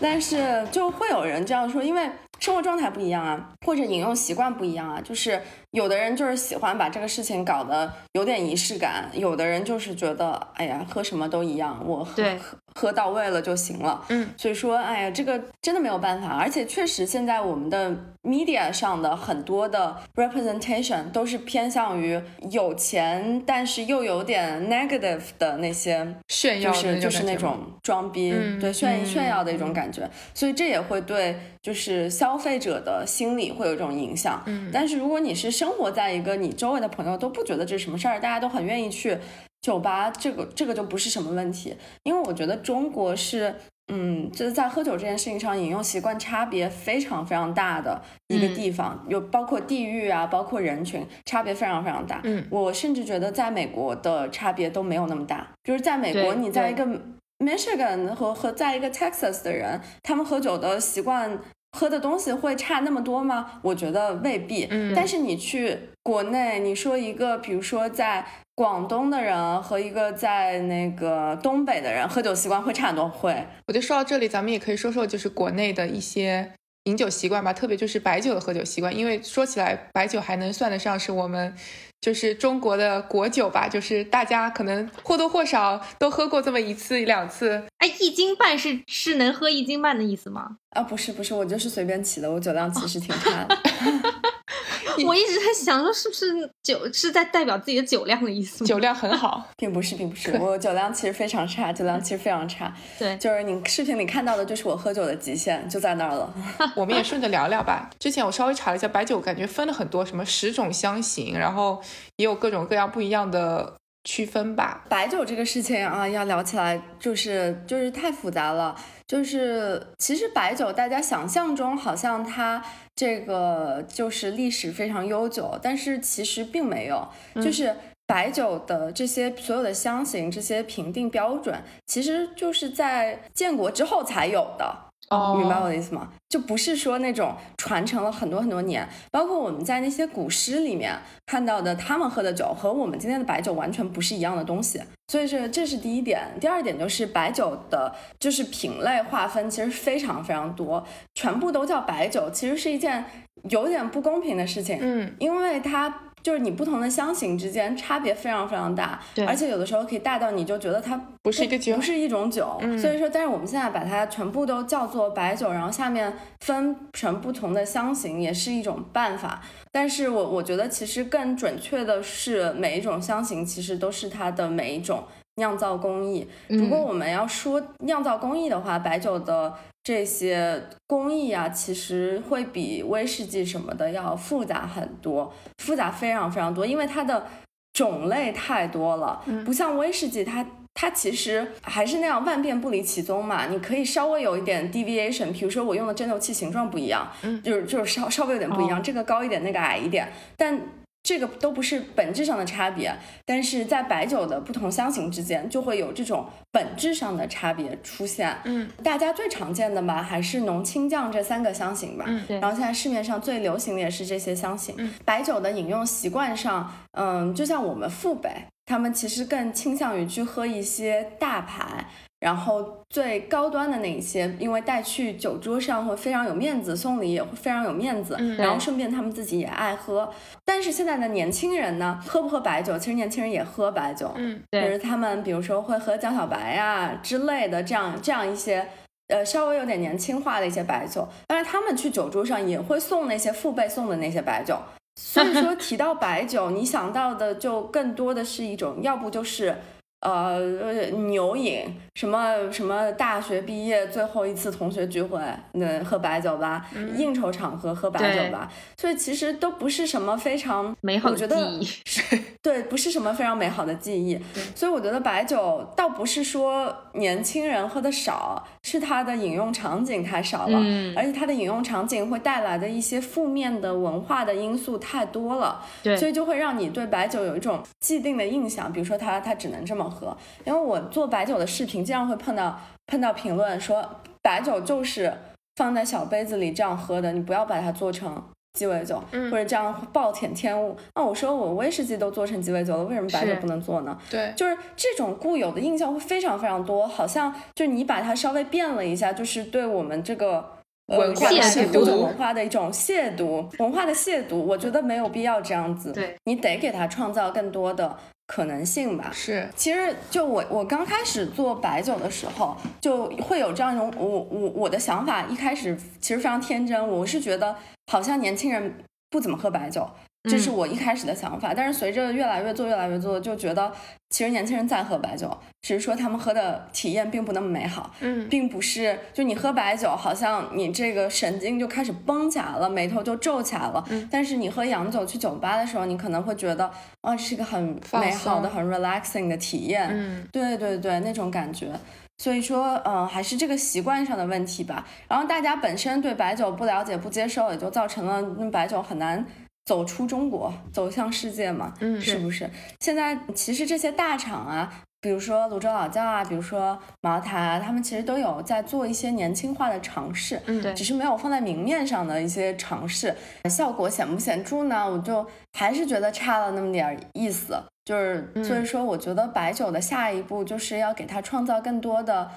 但是就会有人这样说，因为。生活状态不一样啊，或者饮用习惯不一样啊，就是有的人就是喜欢把这个事情搞得有点仪式感，有的人就是觉得，哎呀，喝什么都一样，我喝喝喝到位了就行了。嗯，所以说，哎呀，这个真的没有办法，而且确实现在我们的 media 上的很多的 representation 都是偏向于有钱但是又有点 negative 的那些炫耀，就是就是那种装逼，对炫炫耀的一种感觉，所以这也会对就是消。费者的心理会有一种影响，嗯，但是如果你是生活在一个你周围的朋友都不觉得这是什么事儿，大家都很愿意去酒吧，这个这个就不是什么问题。因为我觉得中国是，嗯，就是在喝酒这件事情上，饮用习惯差别非常非常大的一个地方，有包括地域啊，包括人群，差别非常非常大。嗯，我甚至觉得在美国的差别都没有那么大，就是在美国，你在一个 Michigan 和和在一个 Texas 的人，他们喝酒的习惯。喝的东西会差那么多吗？我觉得未必。嗯，但是你去国内，你说一个，比如说在广东的人和一个在那个东北的人，喝酒习惯会差很多。会。我就说到这里，咱们也可以说说，就是国内的一些饮酒习惯吧，特别就是白酒的喝酒习惯，因为说起来，白酒还能算得上是我们。就是中国的国酒吧，就是大家可能或多或少都喝过这么一次两次。哎，一斤半是是能喝一斤半的意思吗？啊，不是不是，我就是随便起的，我酒量其实挺差的。我一直在 想说，是不是酒是在代表自己的酒量的意思？酒量很好，并不是，并不是，我酒量其实非常差，酒量其实非常差。对，就是你视频里看到的，就是我喝酒的极限就在那儿了。我们也顺着聊聊吧。之前我稍微查了一下白酒，感觉分了很多，什么十种香型，然后也有各种各样不一样的区分吧。白酒这个事情啊，要聊起来就是就是太复杂了。就是其实白酒，大家想象中好像它。这个就是历史非常悠久，但是其实并没有。就是白酒的这些所有的香型、这些评定标准，其实就是在建国之后才有的。哦，明白我的意思吗？就不是说那种传承了很多很多年，包括我们在那些古诗里面看到的，他们喝的酒和我们今天的白酒完全不是一样的东西。所以这这是第一点。第二点就是白酒的，就是品类划分其实非常非常多，全部都叫白酒，其实是一件有点不公平的事情。嗯，因为它。就是你不同的香型之间差别非常非常大，对，而且有的时候可以大到你就觉得它不是一个酒，不是一种酒。所以说，但是我们现在把它全部都叫做白酒，然后下面分成不同的香型，也是一种办法。但是我我觉得其实更准确的是，每一种香型其实都是它的每一种酿造工艺。如果我们要说酿造工艺的话，白酒的。这些工艺啊，其实会比威士忌什么的要复杂很多，复杂非常非常多，因为它的种类太多了。不像威士忌，它它其实还是那样万变不离其宗嘛。你可以稍微有一点 deviation，比如说我用的蒸馏器形状不一样，就是就是稍稍微有点不一样，这个高一点，那个矮一点，但。这个都不是本质上的差别，但是在白酒的不同香型之间就会有这种本质上的差别出现。嗯，大家最常见的吧，还是浓清酱这三个香型吧。嗯，对。然后现在市面上最流行的也是这些香型。嗯，白酒的饮用习惯上，嗯，就像我们父辈，他们其实更倾向于去喝一些大牌。然后最高端的那一些，因为带去酒桌上会非常有面子，送礼也会非常有面子。嗯，然后顺便他们自己也爱喝。但是现在的年轻人呢，喝不喝白酒？其实年轻人也喝白酒。嗯，对。就是他们比如说会喝江小白呀之类的，这样这样一些，呃，稍微有点年轻化的一些白酒。当然，他们去酒桌上也会送那些父辈送的那些白酒。所以说提到白酒，你想到的就更多的是一种，要不就是。呃，牛饮什么什么大学毕业最后一次同学聚会，那喝白酒吧，应酬场合喝白酒吧，所以其实都不是什么非常美好的记忆，对，不是什么非常美好的记忆。所以我觉得白酒倒不是说年轻人喝的少，是它的饮用场景太少了，而且它的饮用场景会带来的一些负面的文化的因素太多了，对，所以就会让你对白酒有一种既定的印象，比如说它它只能这么。喝，因为我做白酒的视频，经常会碰到碰到评论说白酒就是放在小杯子里这样喝的，你不要把它做成鸡尾酒，或者这样暴殄天物。那我说我威士忌都做成鸡尾酒了，为什么白酒不能做呢？对，就是这种固有的印象会非常非常多，好像就是你把它稍微变了一下，就是对我们这个文化亵渎文化的一种亵渎，文化的亵渎。我觉得没有必要这样子，对你得给它创造更多的。可能性吧，是。其实就我我刚开始做白酒的时候，就会有这样一种我我我的想法，一开始其实非常天真，我是觉得好像年轻人不怎么喝白酒。这是我一开始的想法，但是随着越来越做，越来越做，就觉得其实年轻人在喝白酒，只是说他们喝的体验并不那么美好。嗯，并不是，就你喝白酒，好像你这个神经就开始绷起来了，眉头就皱起来了。嗯，但是你喝洋酒去酒吧的时候，你可能会觉得，啊，这是一个很美好的、很 relaxing 的体验。嗯，对对对，那种感觉。所以说，嗯，还是这个习惯上的问题吧。然后大家本身对白酒不了解、不接受，也就造成了那白酒很难。走出中国，走向世界嘛，嗯，是不是？现在其实这些大厂啊，比如说泸州老窖啊，比如说茅台啊，他们其实都有在做一些年轻化的尝试，嗯，对，只是没有放在明面上的一些尝试，效果显不显著呢？我就还是觉得差了那么点意思，就是所以说，我觉得白酒的下一步就是要给它创造更多的。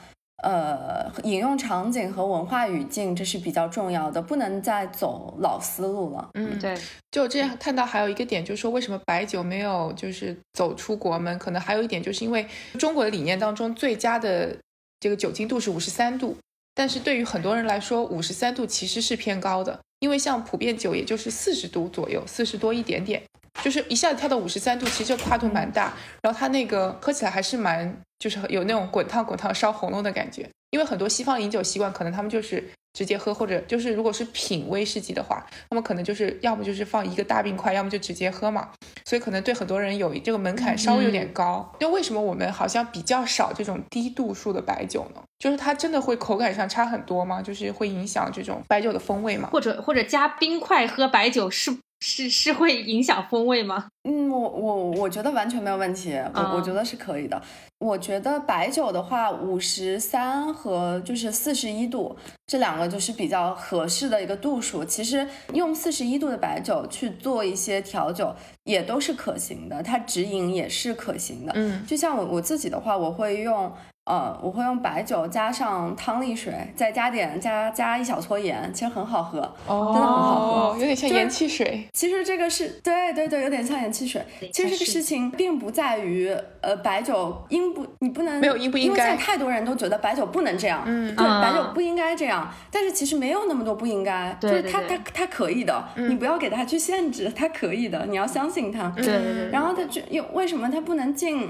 呃，饮用场景和文化语境，这是比较重要的，不能再走老思路了。嗯，对。就之前看到还有一个点，就是说为什么白酒没有就是走出国门？可能还有一点，就是因为中国的理念当中，最佳的这个酒精度是五十三度，但是对于很多人来说，五十三度其实是偏高的，因为像普遍酒也就是四十度左右，四十多一点点。就是一下子跳到五十三度，其实这跨度蛮大，然后它那个喝起来还是蛮，就是有那种滚烫滚烫烧喉咙的感觉。因为很多西方饮酒习惯，可能他们就是直接喝，或者就是如果是品威士忌的话，他们可能就是要么就是放一个大冰块，要么就直接喝嘛。所以可能对很多人有这个门槛稍微有点高。那为什么我们好像比较少这种低度数的白酒呢？就是它真的会口感上差很多吗？就是会影响这种白酒的风味吗？或者或者加冰块喝白酒是？是是会影响风味吗？嗯，我我我觉得完全没有问题，我我觉得是可以的。我觉得白酒的话，五十三和就是四十一度这两个就是比较合适的一个度数。其实用四十一度的白酒去做一些调酒也都是可行的，它直饮也是可行的。嗯，就像我我自己的话，我会用。呃，我会用白酒加上汤力水，再加点加加一小撮盐，其实很好喝，哦真的很好喝，有点像盐汽水。其实这个是对对对，有点像盐汽水。其实这个事情并不在于呃白酒应不你不能没有应不应该，因为现在太多人都觉得白酒不能这样，嗯，对，白酒不应该这样。但是其实没有那么多不应该，就是它它它可以的，你不要给它去限制，它可以的，你要相信它。对对对。然后它就又为什么它不能进？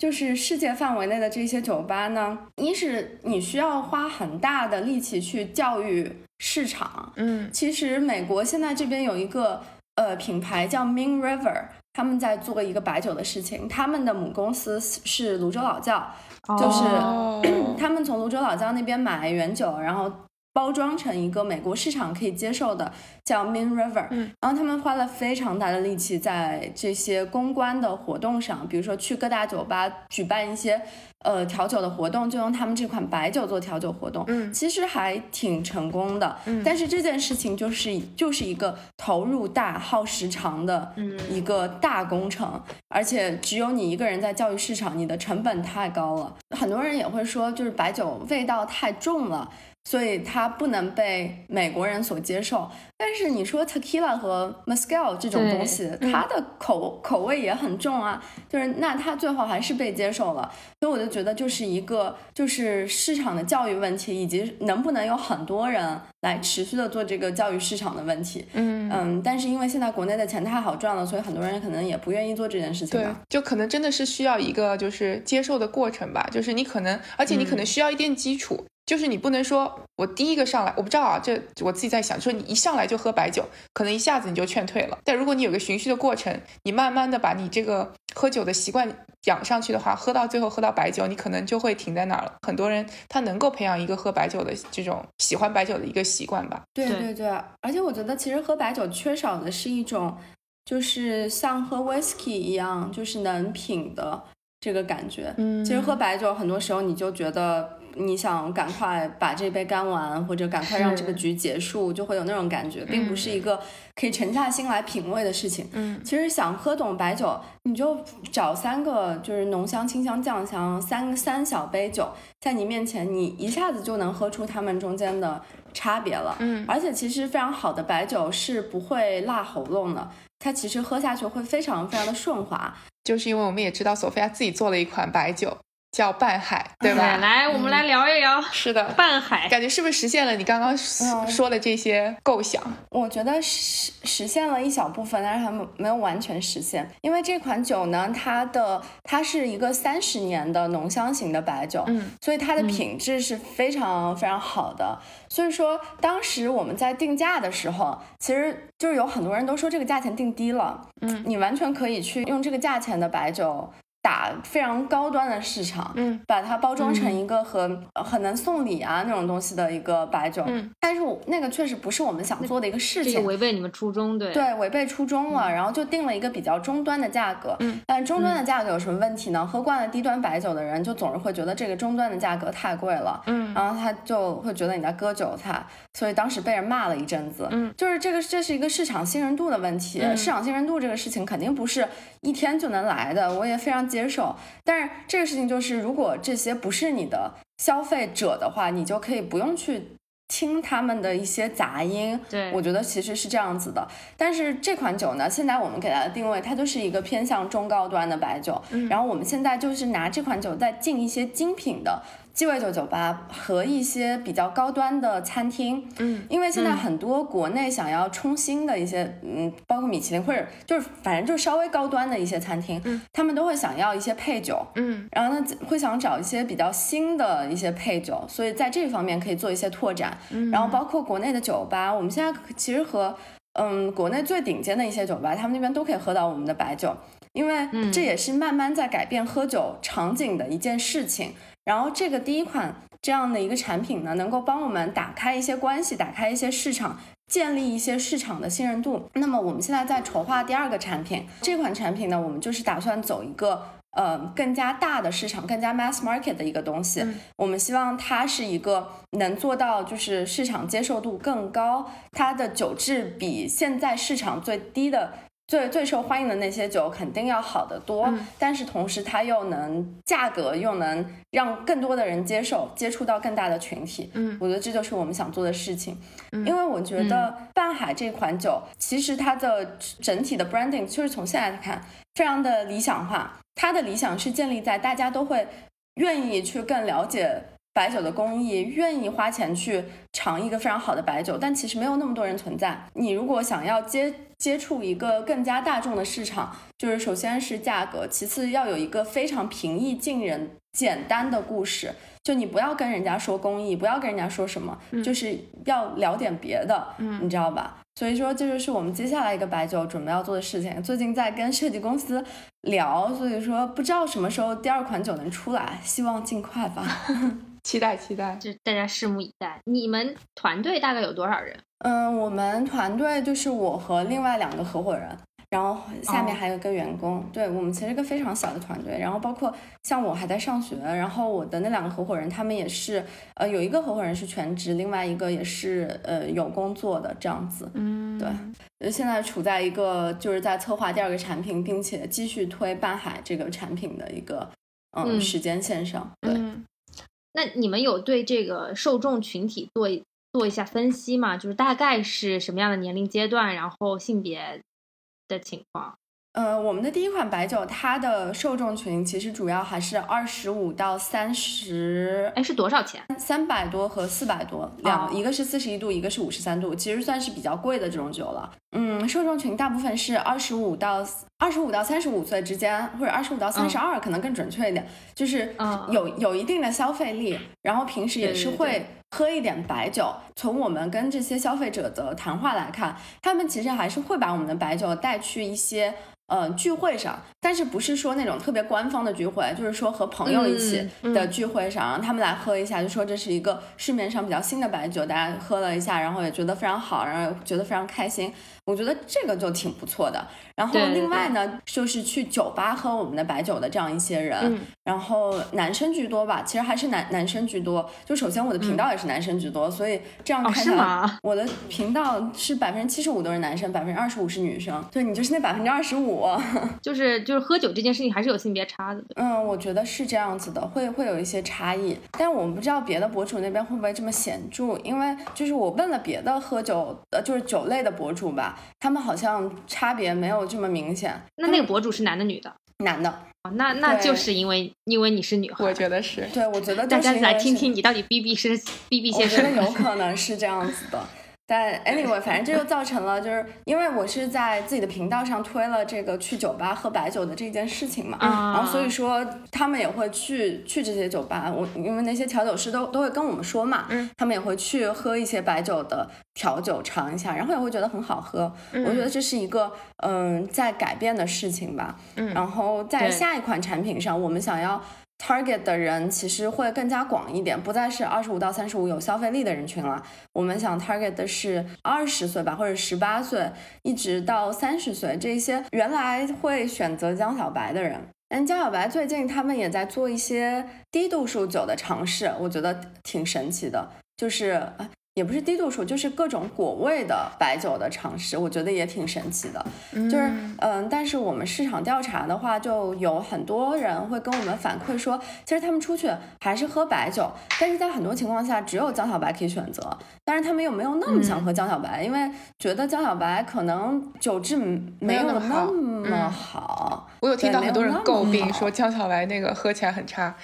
就是世界范围内的这些酒吧呢，一是你需要花很大的力气去教育市场，嗯，其实美国现在这边有一个呃品牌叫 Min River，他们在做一个白酒的事情，他们的母公司是泸州老窖，就是 他们从泸州老窖那边买原酒，然后。包装成一个美国市场可以接受的，叫 Min River，嗯，然后他们花了非常大的力气在这些公关的活动上，比如说去各大酒吧举办一些呃调酒的活动，就用他们这款白酒做调酒活动，嗯，其实还挺成功的，嗯，但是这件事情就是就是一个投入大、耗时长的一个大工程，而且只有你一个人在教育市场，你的成本太高了，很多人也会说，就是白酒味道太重了。所以它不能被美国人所接受。但是你说 tequila 和 mezcal 这种东西，它的口口味也很重啊，就是那它最后还是被接受了。所以我就觉得就是一个就是市场的教育问题，以及能不能有很多人来持续的做这个教育市场的问题。嗯嗯，但是因为现在国内的钱太好赚了，所以很多人可能也不愿意做这件事情。对，就可能真的是需要一个就是接受的过程吧，就是你可能，而且你可能需要一点基础。就是你不能说，我第一个上来，我不知道啊，这我自己在想，说你一上来就喝白酒，可能一下子你就劝退了。但如果你有个循序的过程，你慢慢的把你这个喝酒的习惯养上去的话，喝到最后喝到白酒，你可能就会停在那儿了。很多人他能够培养一个喝白酒的这种喜欢白酒的一个习惯吧。对对对，而且我觉得其实喝白酒缺少的是一种，就是像喝 whisky 一样，就是能品的这个感觉。嗯，其实喝白酒很多时候你就觉得。你想赶快把这杯干完，或者赶快让这个局结束，就会有那种感觉，并不是一个可以沉下心来品味的事情。嗯，其实想喝懂白酒，你就找三个，就是浓香、清香、酱香三三小杯酒，在你面前，你一下子就能喝出它们中间的差别了。嗯，而且其实非常好的白酒是不会辣喉咙的，它其实喝下去会非常非常的顺滑。就是因为我们也知道索菲亚自己做了一款白酒。叫半海，对吧？来，我们来聊一聊。是的，半海，感觉是不是实现了你刚刚说的这些构想？我觉得实实现了一小部分，但是还没有完全实现。因为这款酒呢，它的它是一个三十年的浓香型的白酒，嗯，所以它的品质是非常非常好的。所以说，当时我们在定价的时候，其实就是有很多人都说这个价钱定低了，嗯，你完全可以去用这个价钱的白酒。打非常高端的市场，嗯，把它包装成一个很很能送礼啊那种东西的一个白酒，嗯，但是我那个确实不是我们想做的一个事情，违背你们初衷，对，对，违背初衷了，然后就定了一个比较中端的价格，嗯，但中端的价格有什么问题呢？喝惯了低端白酒的人就总是会觉得这个中端的价格太贵了，嗯，然后他就会觉得你在割韭菜，所以当时被人骂了一阵子，嗯，就是这个这是一个市场信任度的问题，市场信任度这个事情肯定不是一天就能来的，我也非常。接受，但是这个事情就是，如果这些不是你的消费者的话，你就可以不用去听他们的一些杂音。对，我觉得其实是这样子的。但是这款酒呢，现在我们给它的定位，它就是一个偏向中高端的白酒。嗯，然后我们现在就是拿这款酒在进一些精品的。鸡尾酒酒吧和一些比较高端的餐厅，嗯，因为现在很多国内想要冲新的一些，嗯，包括米其林或者就是反正就是稍微高端的一些餐厅，嗯，他们都会想要一些配酒，嗯，然后呢会想找一些比较新的一些配酒，所以在这方面可以做一些拓展，嗯，然后包括国内的酒吧，我们现在其实和嗯国内最顶尖的一些酒吧，他们那边都可以喝到我们的白酒，因为这也是慢慢在改变喝酒场景的一件事情。然后这个第一款这样的一个产品呢，能够帮我们打开一些关系，打开一些市场，建立一些市场的信任度。那么我们现在在筹划第二个产品，这款产品呢，我们就是打算走一个呃更加大的市场，更加 mass market 的一个东西。我们希望它是一个能做到就是市场接受度更高，它的酒质比现在市场最低的。最最受欢迎的那些酒肯定要好得多，但是同时它又能价格又能让更多的人接受，接触到更大的群体。嗯，我觉得这就是我们想做的事情。因为我觉得半海这款酒，其实它的整体的 branding 就是从现在看非常的理想化。它的理想是建立在大家都会愿意去更了解。白酒的工艺愿意花钱去尝一个非常好的白酒，但其实没有那么多人存在。你如果想要接接触一个更加大众的市场，就是首先是价格，其次要有一个非常平易近人、简单的故事。就你不要跟人家说工艺，不要跟人家说什么，就是要聊点别的，嗯你知道吧？所以说这就是我们接下来一个白酒准备要做的事情。最近在跟设计公司聊，所以说不知道什么时候第二款酒能出来，希望尽快吧。期待期待，就大家拭目以待。你们团队大概有多少人？嗯，我们团队就是我和另外两个合伙人，然后下面还有一个员工。对我们其实一个非常小的团队。然后包括像我还在上学，然后我的那两个合伙人，他们也是呃有一个合伙人是全职，另外一个也是呃有工作的这样子。嗯，对，现在处在一个就是在策划第二个产品，并且继续推半海这个产品的一个嗯时间线上。对。那你们有对这个受众群体做做一下分析吗？就是大概是什么样的年龄阶段，然后性别的情况？呃，我们的第一款白酒，它的受众群其实主要还是二十五到三十，哎，是多少钱？三百多和四百多两，一个是四十一度，一个是五十三度，其实算是比较贵的这种酒了。嗯，受众群大部分是二十五到二十五到三十五岁之间，或者二十五到三十二，可能更准确一点，就是有有一定的消费力，然后平时也是会喝一点白酒。从我们跟这些消费者的谈话来看，他们其实还是会把我们的白酒带去一些。呃，聚会上，但是不是说那种特别官方的聚会，就是说和朋友一起的聚会上，让他们来喝一下，就说这是一个市面上比较新的白酒，大家喝了一下，然后也觉得非常好，然后觉得非常开心。我觉得这个就挺不错的。然后另外呢，就是去酒吧喝我们的白酒的这样一些人，然后男生居多吧，其实还是男男生居多。就首先我的频道也是男生居多，所以这样看起来，我的频道是百分之七十五都是男生，百分之二十五是女生。对你就是那百分之二十五，就是就是喝酒这件事情还是有性别差的。嗯，我觉得是这样子的，会会有一些差异。但我们不知道别的博主那边会不会这么显著，因为就是我问了别的喝酒呃就是酒类的博主吧，他们好像差别没有。这么明显，那那个博主是男的女的？男的。哦，那那就是因为因为你是女孩，我觉得是。对，我觉得大家来听听你到底 B B 是 B B 先生。我觉得有 可能是这样子的。但 anyway，反正这就造成了，就是因为我是在自己的频道上推了这个去酒吧喝白酒的这件事情嘛，然后所以说他们也会去去这些酒吧，我因为那些调酒师都都会跟我们说嘛，他们也会去喝一些白酒的调酒尝一下，然后也会觉得很好喝，我觉得这是一个嗯在改变的事情吧，然后在下一款产品上，我们想要。Target 的人其实会更加广一点，不再是二十五到三十五有消费力的人群了。我们想 Target 的是二十岁吧，或者十八岁，一直到三十岁这些原来会选择江小白的人。但江小白最近他们也在做一些低度数酒的尝试，我觉得挺神奇的，就是。也不是低度数，就是各种果味的白酒的尝试，我觉得也挺神奇的。就是嗯，但是我们市场调查的话，就有很多人会跟我们反馈说，其实他们出去还是喝白酒，但是在很多情况下只有江小白可以选择。但是他们又没有那么想喝江小白，因为觉得江小白可能酒质没有那么好。我有听到很多人诟病说江小白那个喝起来很差，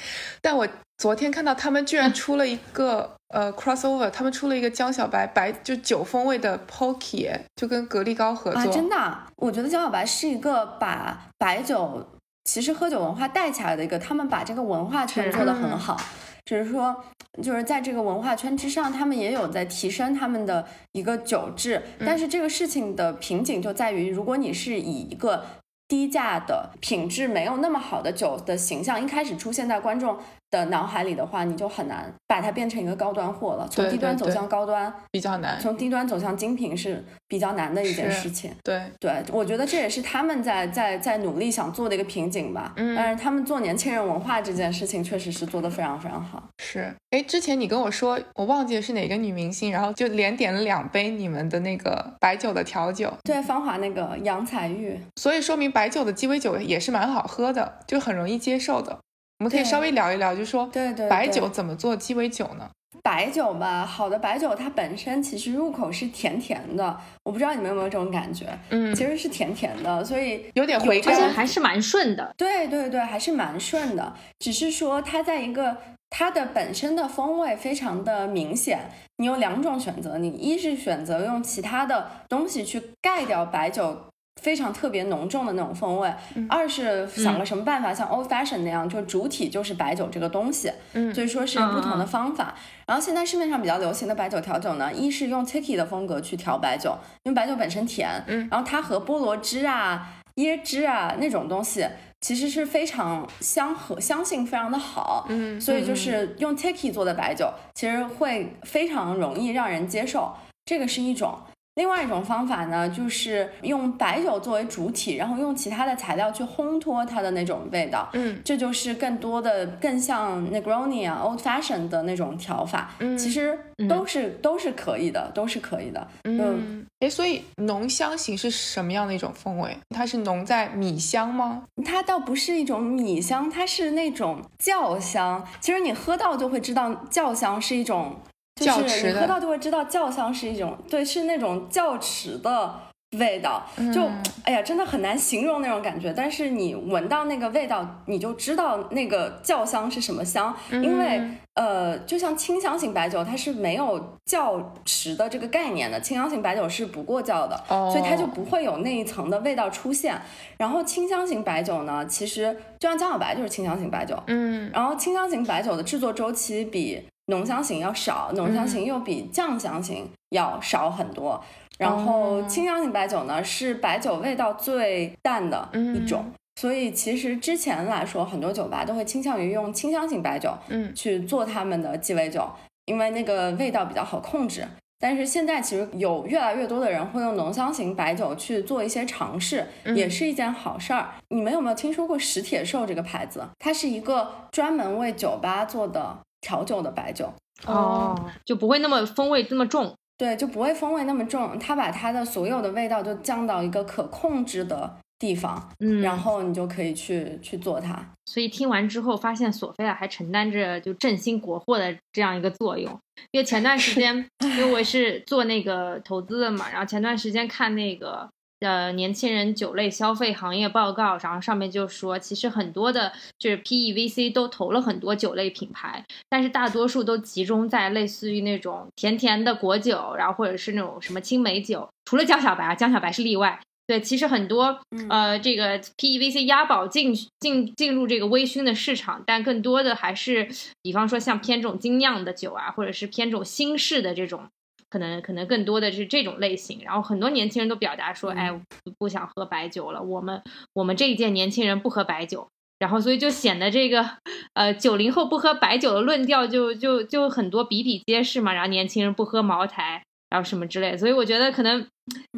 但我昨天看到他们居然出了一个。呃，crossover，他们出了一个江小白白就酒风味的 Pocky，就跟格力高合作。啊，真的，我觉得江小白是一个把白酒其实喝酒文化带起来的一个，他们把这个文化圈做得很好。只是说，就是在这个文化圈之上，他们也有在提升他们的一个酒质。但是这个事情的瓶颈就在于，如果你是以一个低价的品质没有那么好的酒的形象一开始出现在观众。的脑海里的话，你就很难把它变成一个高端货了。从低端走向高端比较难，从低端走向精品是比较难的一件事情。对对，我觉得这也是他们在在在努力想做的一个瓶颈吧。嗯，但是他们做年轻人文化这件事情，确实是做的非常非常好。是，哎，之前你跟我说，我忘记了是哪个女明星，然后就连点了两杯你们的那个白酒的调酒。对，芳华那个杨采钰。所以说明白酒的鸡尾酒也是蛮好喝的，就很容易接受的。我们可以稍微聊一聊，就说对对白酒怎么做鸡尾酒呢？白酒吧，好的白酒它本身其实入口是甜甜的，我不知道你们有没有这种感觉，嗯，其实是甜甜的，所以有点回甘，还是蛮顺的。对对对，还是蛮顺的，只是说它在一个它的本身的风味非常的明显，你有两种选择，你一是选择用其他的东西去盖掉白酒。非常特别浓重的那种风味。二是想个什么办法，像 old fashion 那样，就主体就是白酒这个东西。嗯，所以说是不同的方法。然后现在市面上比较流行的白酒调酒呢，一是用 tiki 的风格去调白酒，因为白酒本身甜。嗯，然后它和菠萝汁啊、椰汁啊那种东西其实是非常相合，相性非常的好。嗯，所以就是用 tiki 做的白酒，其实会非常容易让人接受。这个是一种。另外一种方法呢，就是用白酒作为主体，然后用其他的材料去烘托它的那种味道。嗯，这就是更多的更像 Negroni 啊，Old Fashion 的那种调法。嗯，其实都是都是可以的，都是可以的。嗯，哎，所以浓香型是什么样的一种风味？它是浓在米香吗？它倒不是一种米香，它是那种酵香。其实你喝到就会知道，酵香是一种。就是你喝到就会知道酵香是一种，对，是那种窖池的味道，就哎呀，真的很难形容那种感觉。但是你闻到那个味道，你就知道那个窖香是什么香，因为呃，就像清香型白酒，它是没有窖池的这个概念的，清香型白酒是不过窖的，所以它就不会有那一层的味道出现。然后清香型白酒呢，其实就像江小白就是清香型白酒，嗯，然后清香型白酒的制作周期比。浓香型要少，浓香型又比酱香型要少很多。然后清香型白酒呢，是白酒味道最淡的一种。所以其实之前来说，很多酒吧都会倾向于用清香型白酒，嗯，去做他们的鸡尾酒，因为那个味道比较好控制。但是现在其实有越来越多的人会用浓香型白酒去做一些尝试，也是一件好事儿。你们有没有听说过史铁兽这个牌子？它是一个专门为酒吧做的。调酒的白酒哦，就不会那么风味那么重，对，就不会风味那么重。它把它的所有的味道都降到一个可控制的地方，嗯，然后你就可以去去做它。所以听完之后，发现索菲亚还承担着就振兴国货的这样一个作用。因为前段时间，因为我是做那个投资的嘛，然后前段时间看那个。呃，年轻人酒类消费行业报告，然后上面就说，其实很多的，就是 PE VC 都投了很多酒类品牌，但是大多数都集中在类似于那种甜甜的果酒，然后或者是那种什么青梅酒，除了江小白啊，江小白是例外。对，其实很多呃，这个 PE VC 押宝进进进入这个微醺的市场，但更多的还是，比方说像偏这种精酿的酒啊，或者是偏这种新式的这种。可能可能更多的是这种类型，然后很多年轻人都表达说，哎，不想喝白酒了。我们我们这一届年轻人不喝白酒，然后所以就显得这个呃九零后不喝白酒的论调就就就很多比比皆是嘛。然后年轻人不喝茅台，然后什么之类。所以我觉得可能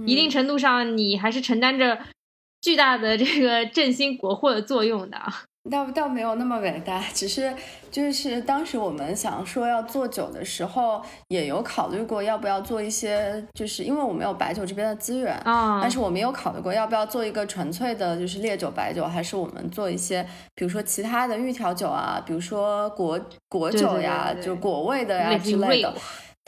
一定程度上你还是承担着巨大的这个振兴国货的作用的。倒倒没有那么伟大，只是就是当时我们想说要做酒的时候，也有考虑过要不要做一些，就是因为我们有白酒这边的资源啊，但是我们有考虑过要不要做一个纯粹的，就是烈酒白酒，还是我们做一些，比如说其他的预调酒啊，比如说果果酒呀，就果味的呀之类的。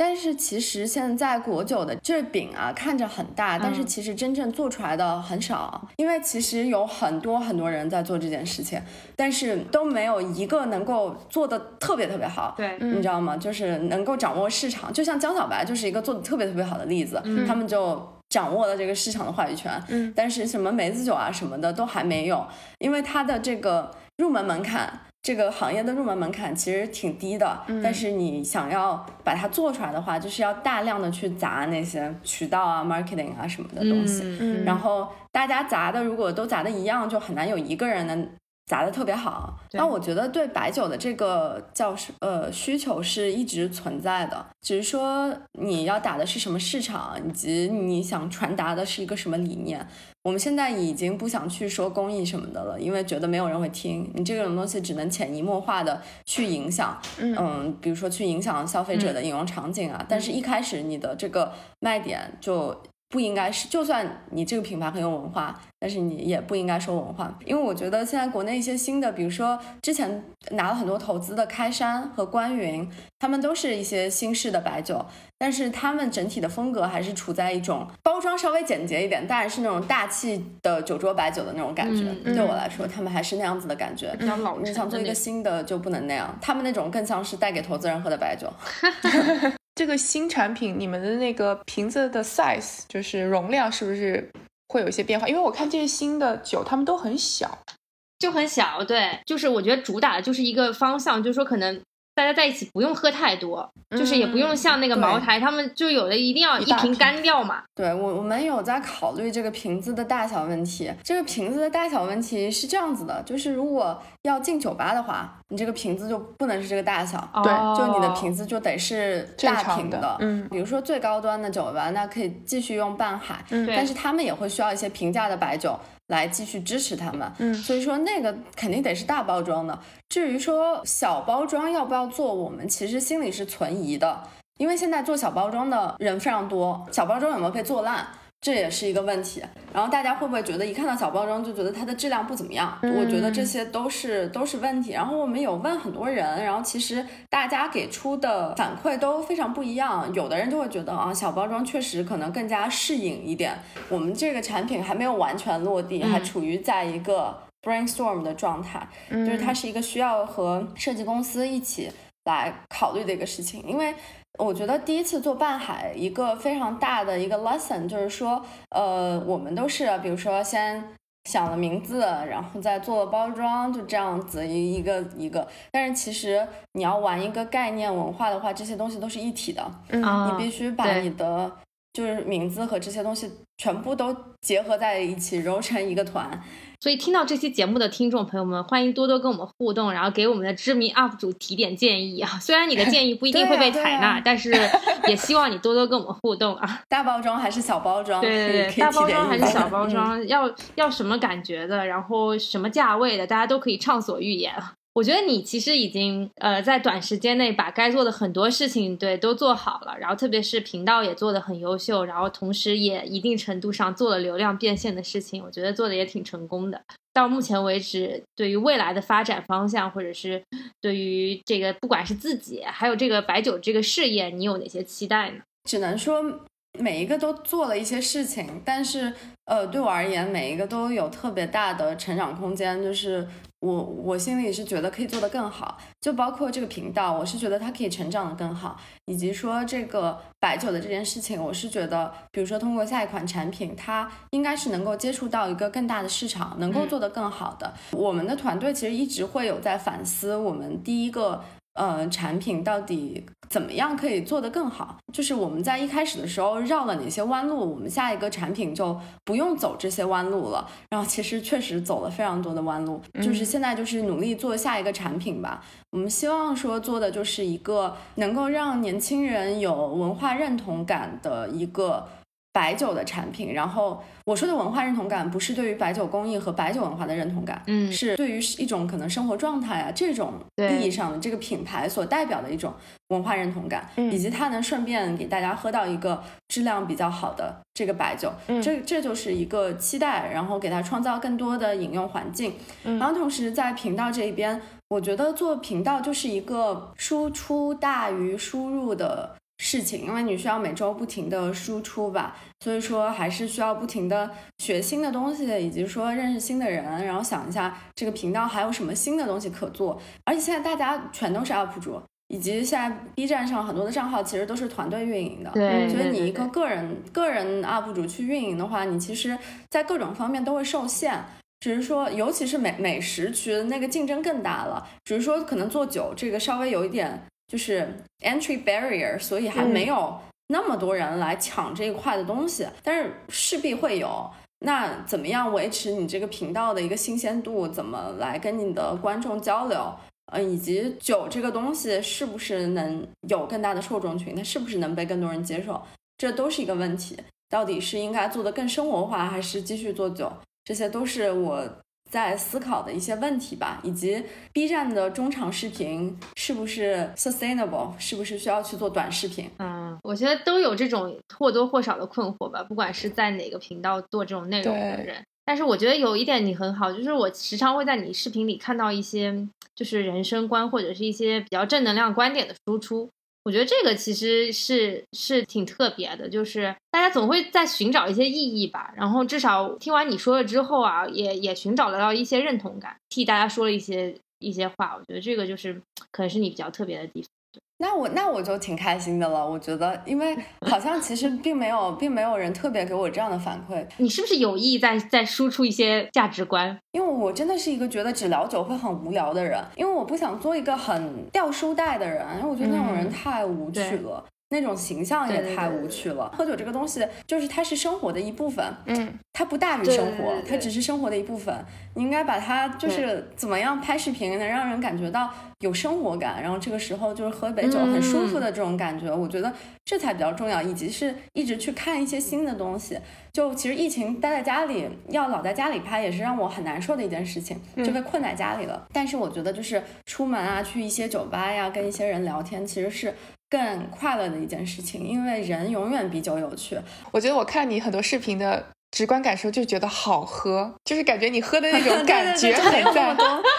但是其实现在果酒的这饼啊，看着很大，但是其实真正做出来的很少。因为其实有很多很多人在做这件事情，但是都没有一个能够做的特别特别好。对，你知道吗？就是能够掌握市场，就像江小白就是一个做的特别特别好的例子。他们就掌握了这个市场的话语权。嗯，但是什么梅子酒啊什么的都还没有，因为它的这个入门门槛。这个行业的入门门槛其实挺低的，但是你想要把它做出来的话，就是要大量的去砸那些渠道啊、marketing 啊什么的东西。然后大家砸的如果都砸的一样，就很难有一个人能砸的特别好。那我觉得对白酒的这个叫呃需求是一直存在的，只是说你要打的是什么市场，以及你想传达的是一个什么理念。我们现在已经不想去说公益什么的了，因为觉得没有人会听。你这种东西，只能潜移默化的去影响，嗯，比如说去影响消费者的饮用场景啊。但是一开始你的这个卖点就不应该是，就算你这个品牌很有文化。但是你也不应该说文化，因为我觉得现在国内一些新的，比如说之前拿了很多投资的开山和关云，他们都是一些新式的白酒，但是他们整体的风格还是处在一种包装稍微简洁一点，当然是那种大气的酒桌白酒的那种感觉。对我来说，他们还是那样子的感觉。比较老你想做一个新的就不能那样，他们那种更像是带给投资人喝的白酒。这个新产品，你们的那个瓶子的 size 就是容量是不是？会有一些变化，因为我看这些新的酒，它们都很小，就很小。对，就是我觉得主打的就是一个方向，就是说可能大家在一起不用喝太多，就是也不用像那个茅台，他们就有的一定要一瓶干掉嘛。对我，我们有在考虑这个瓶子的大小问题。这个瓶子的大小问题是这样子的，就是如果要进酒吧的话，你这个瓶子就不能是这个大小，对，就你的瓶子就得是大瓶的。嗯，比如说最高端的酒吧，那可以继续用半海，嗯，但是他们也会需要一些平价的白酒。来继续支持他们，嗯，所以说那个肯定得是大包装的。至于说小包装要不要做，我们其实心里是存疑的，因为现在做小包装的人非常多，小包装有没有被做烂？这也是一个问题，然后大家会不会觉得一看到小包装就觉得它的质量不怎么样？我觉得这些都是都是问题。然后我们有问很多人，然后其实大家给出的反馈都非常不一样。有的人就会觉得啊，小包装确实可能更加适应一点。我们这个产品还没有完全落地，还处于在一个 brainstorm 的状态，就是它是一个需要和设计公司一起来考虑的一个事情，因为。我觉得第一次做半海，一个非常大的一个 lesson 就是说，呃，我们都是比如说先想了名字，然后再做了包装，就这样子一一个一个。但是其实你要玩一个概念文化的话，这些东西都是一体的，嗯，你必须把你的就是名字和这些东西全部都结合在一起，揉成一个团。所以听到这期节目的听众朋友们，欢迎多多跟我们互动，然后给我们的知名 UP 主提点建议啊。虽然你的建议不一定会被采纳，但是也希望你多多跟我们互动啊。大包装还是小包装？对对对，大包装还是小包装？要要什么感觉的？然后什么价位的？大家都可以畅所欲言。我觉得你其实已经呃在短时间内把该做的很多事情对都做好了，然后特别是频道也做得很优秀，然后同时也一定程度上做了流量变现的事情，我觉得做的也挺成功的。到目前为止，对于未来的发展方向，或者是对于这个不管是自己还有这个白酒这个事业，你有哪些期待呢？只能说。每一个都做了一些事情，但是呃，对我而言，每一个都有特别大的成长空间。就是我我心里是觉得可以做得更好，就包括这个频道，我是觉得它可以成长得更好，以及说这个白酒的这件事情，我是觉得，比如说通过下一款产品，它应该是能够接触到一个更大的市场，能够做得更好的。我们的团队其实一直会有在反思，我们第一个。呃，产品到底怎么样可以做得更好？就是我们在一开始的时候绕了哪些弯路，我们下一个产品就不用走这些弯路了。然后其实确实走了非常多的弯路，就是现在就是努力做下一个产品吧。我们希望说做的就是一个能够让年轻人有文化认同感的一个。白酒的产品，然后我说的文化认同感，不是对于白酒工艺和白酒文化的认同感，嗯，是对于一种可能生活状态啊这种意义上的这个品牌所代表的一种文化认同感，以及它能顺便给大家喝到一个质量比较好的这个白酒，这这就是一个期待，然后给它创造更多的饮用环境，然后同时在频道这一边，我觉得做频道就是一个输出大于输入的。事情，因为你需要每周不停的输出吧，所以说还是需要不停的学新的东西，以及说认识新的人，然后想一下这个频道还有什么新的东西可做。而且现在大家全都是 UP 主，以及现在 B 站上很多的账号其实都是团队运营的，对，所以你一个个人个人 UP 主去运营的话，你其实在各种方面都会受限。只是说，尤其是美美食区那个竞争更大了。只是说，可能做酒这个稍微有一点。就是 entry barrier，所以还没有那么多人来抢这一块的东西，但是势必会有。那怎么样维持你这个频道的一个新鲜度？怎么来跟你的观众交流？呃，以及酒这个东西是不是能有更大的受众群？它是不是能被更多人接受？这都是一个问题。到底是应该做的更生活化，还是继续做酒？这些都是我。在思考的一些问题吧，以及 B 站的中长视频是不是 sustainable，是不是需要去做短视频？嗯，我觉得都有这种或多或少的困惑吧，不管是在哪个频道做这种内容的人。但是我觉得有一点你很好，就是我时常会在你视频里看到一些就是人生观或者是一些比较正能量观点的输出。我觉得这个其实是是挺特别的，就是大家总会在寻找一些意义吧。然后至少听完你说了之后啊，也也寻找得到一些认同感，替大家说了一些一些话。我觉得这个就是可能是你比较特别的地方。那我那我就挺开心的了，我觉得，因为好像其实并没有，并没有人特别给我这样的反馈。你是不是有意在在输出一些价值观？因为我真的是一个觉得只聊酒会很无聊的人，因为我不想做一个很掉书袋的人，因为我觉得那种人太无趣了。那种形象也太无趣了。喝酒这个东西，就是它是生活的一部分，嗯，它不大于生活，它只是生活的一部分。你应该把它就是怎么样拍视频，能让人感觉到有生活感，然后这个时候就是喝一杯酒很舒服的这种感觉，我觉得这才比较重要。以及是一直去看一些新的东西。就其实疫情待在家里，要老在家里拍，也是让我很难受的一件事情，就被困在家里了。但是我觉得就是出门啊，去一些酒吧呀，跟一些人聊天，其实是。更快乐的一件事情，因为人永远比酒有趣。我觉得我看你很多视频的直观感受就觉得好喝，就是感觉你喝的那种 感觉很在。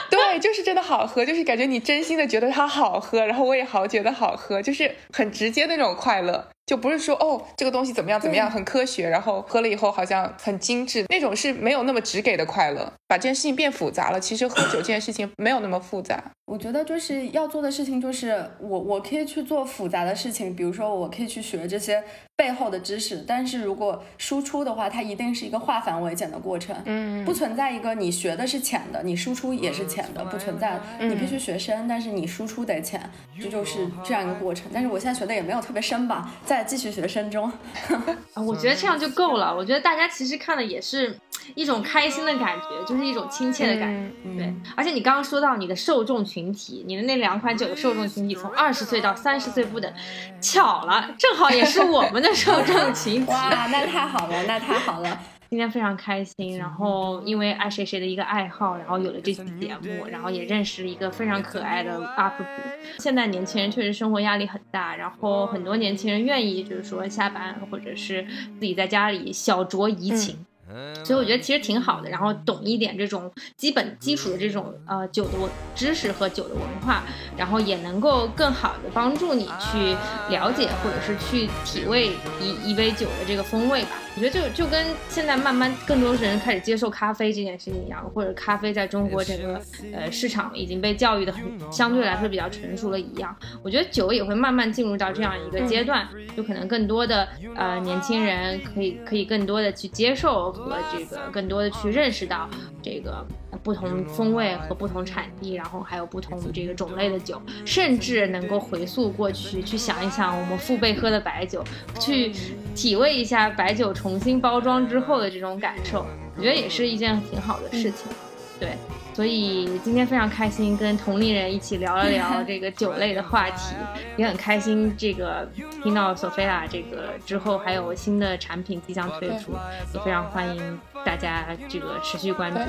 对，就是真的好喝，就是感觉你真心的觉得它好喝，然后我也好觉得好喝，就是很直接的那种快乐。就不是说哦，这个东西怎么样怎么样，很科学，然后喝了以后好像很精致，那种是没有那么直给的快乐，把这件事情变复杂了。其实喝酒这件事情没有那么复杂。我觉得就是要做的事情就是我我可以去做复杂的事情，比如说我可以去学这些背后的知识，但是如果输出的话，它一定是一个化繁为简的过程，嗯，不存在一个你学的是浅的，你输出也是浅的，不存在。你必须学深，但是你输出得浅，这就是这样一个过程。但是我现在学的也没有特别深吧，在。继续学生中，我觉得这样就够了。我觉得大家其实看的也是一种开心的感觉，就是一种亲切的感觉。对，而且你刚刚说到你的受众群体，你的那两款酒的受众群体从二十岁到三十岁不等，巧了，正好也是我们的受众群体。哇，那太好了，那太好了。今天非常开心，然后因为爱谁谁的一个爱好，然后有了这期节目，然后也认识一个非常可爱的 UP 主。现在年轻人确实生活压力很大，然后很多年轻人愿意就是说下班或者是自己在家里小酌怡情。所以我觉得其实挺好的，然后懂一点这种基本基础的这种呃酒的知识和酒的文化，然后也能够更好的帮助你去了解或者是去体味一一杯酒的这个风味吧。我觉得就就跟现在慢慢更多人开始接受咖啡这件事情一样，或者咖啡在中国整个呃市场已经被教育的很相对来说比较成熟了一样，我觉得酒也会慢慢进入到这样一个阶段，就可能更多的呃年轻人可以可以更多的去接受。和这个更多的去认识到这个不同风味和不同产地，然后还有不同这个种类的酒，甚至能够回溯过去，去想一想我们父辈喝的白酒，去体味一下白酒重新包装之后的这种感受，我觉得也是一件挺好的事情，对。所以今天非常开心，跟同龄人一起聊了聊这个酒类的话题，也很开心。这个听到索菲亚这个之后还有新的产品即将推出，也非常欢迎大家这个持续关注。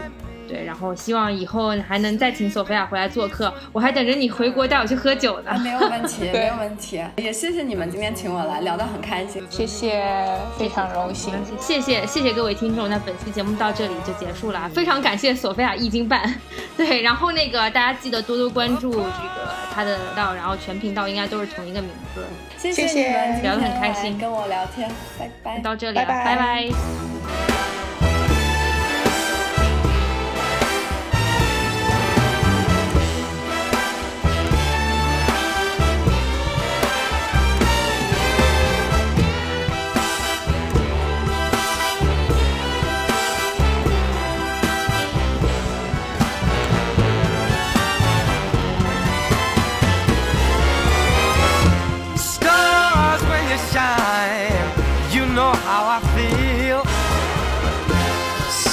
对，然后希望以后还能再请索菲亚回来做客，我还等着你回国带我去喝酒呢。没有问题，没有问题。也谢谢你们今天请我来，聊得很开心。谢谢，非常荣幸。谢谢，谢谢各位听众。那本期节目到这里就结束了，非常感谢索菲亚一斤半。对，然后那个大家记得多多关注这个他的道，然后全频道应该都是同一个名字。谢谢你们聊得很开心，跟我聊天，拜拜。到这里了，拜拜。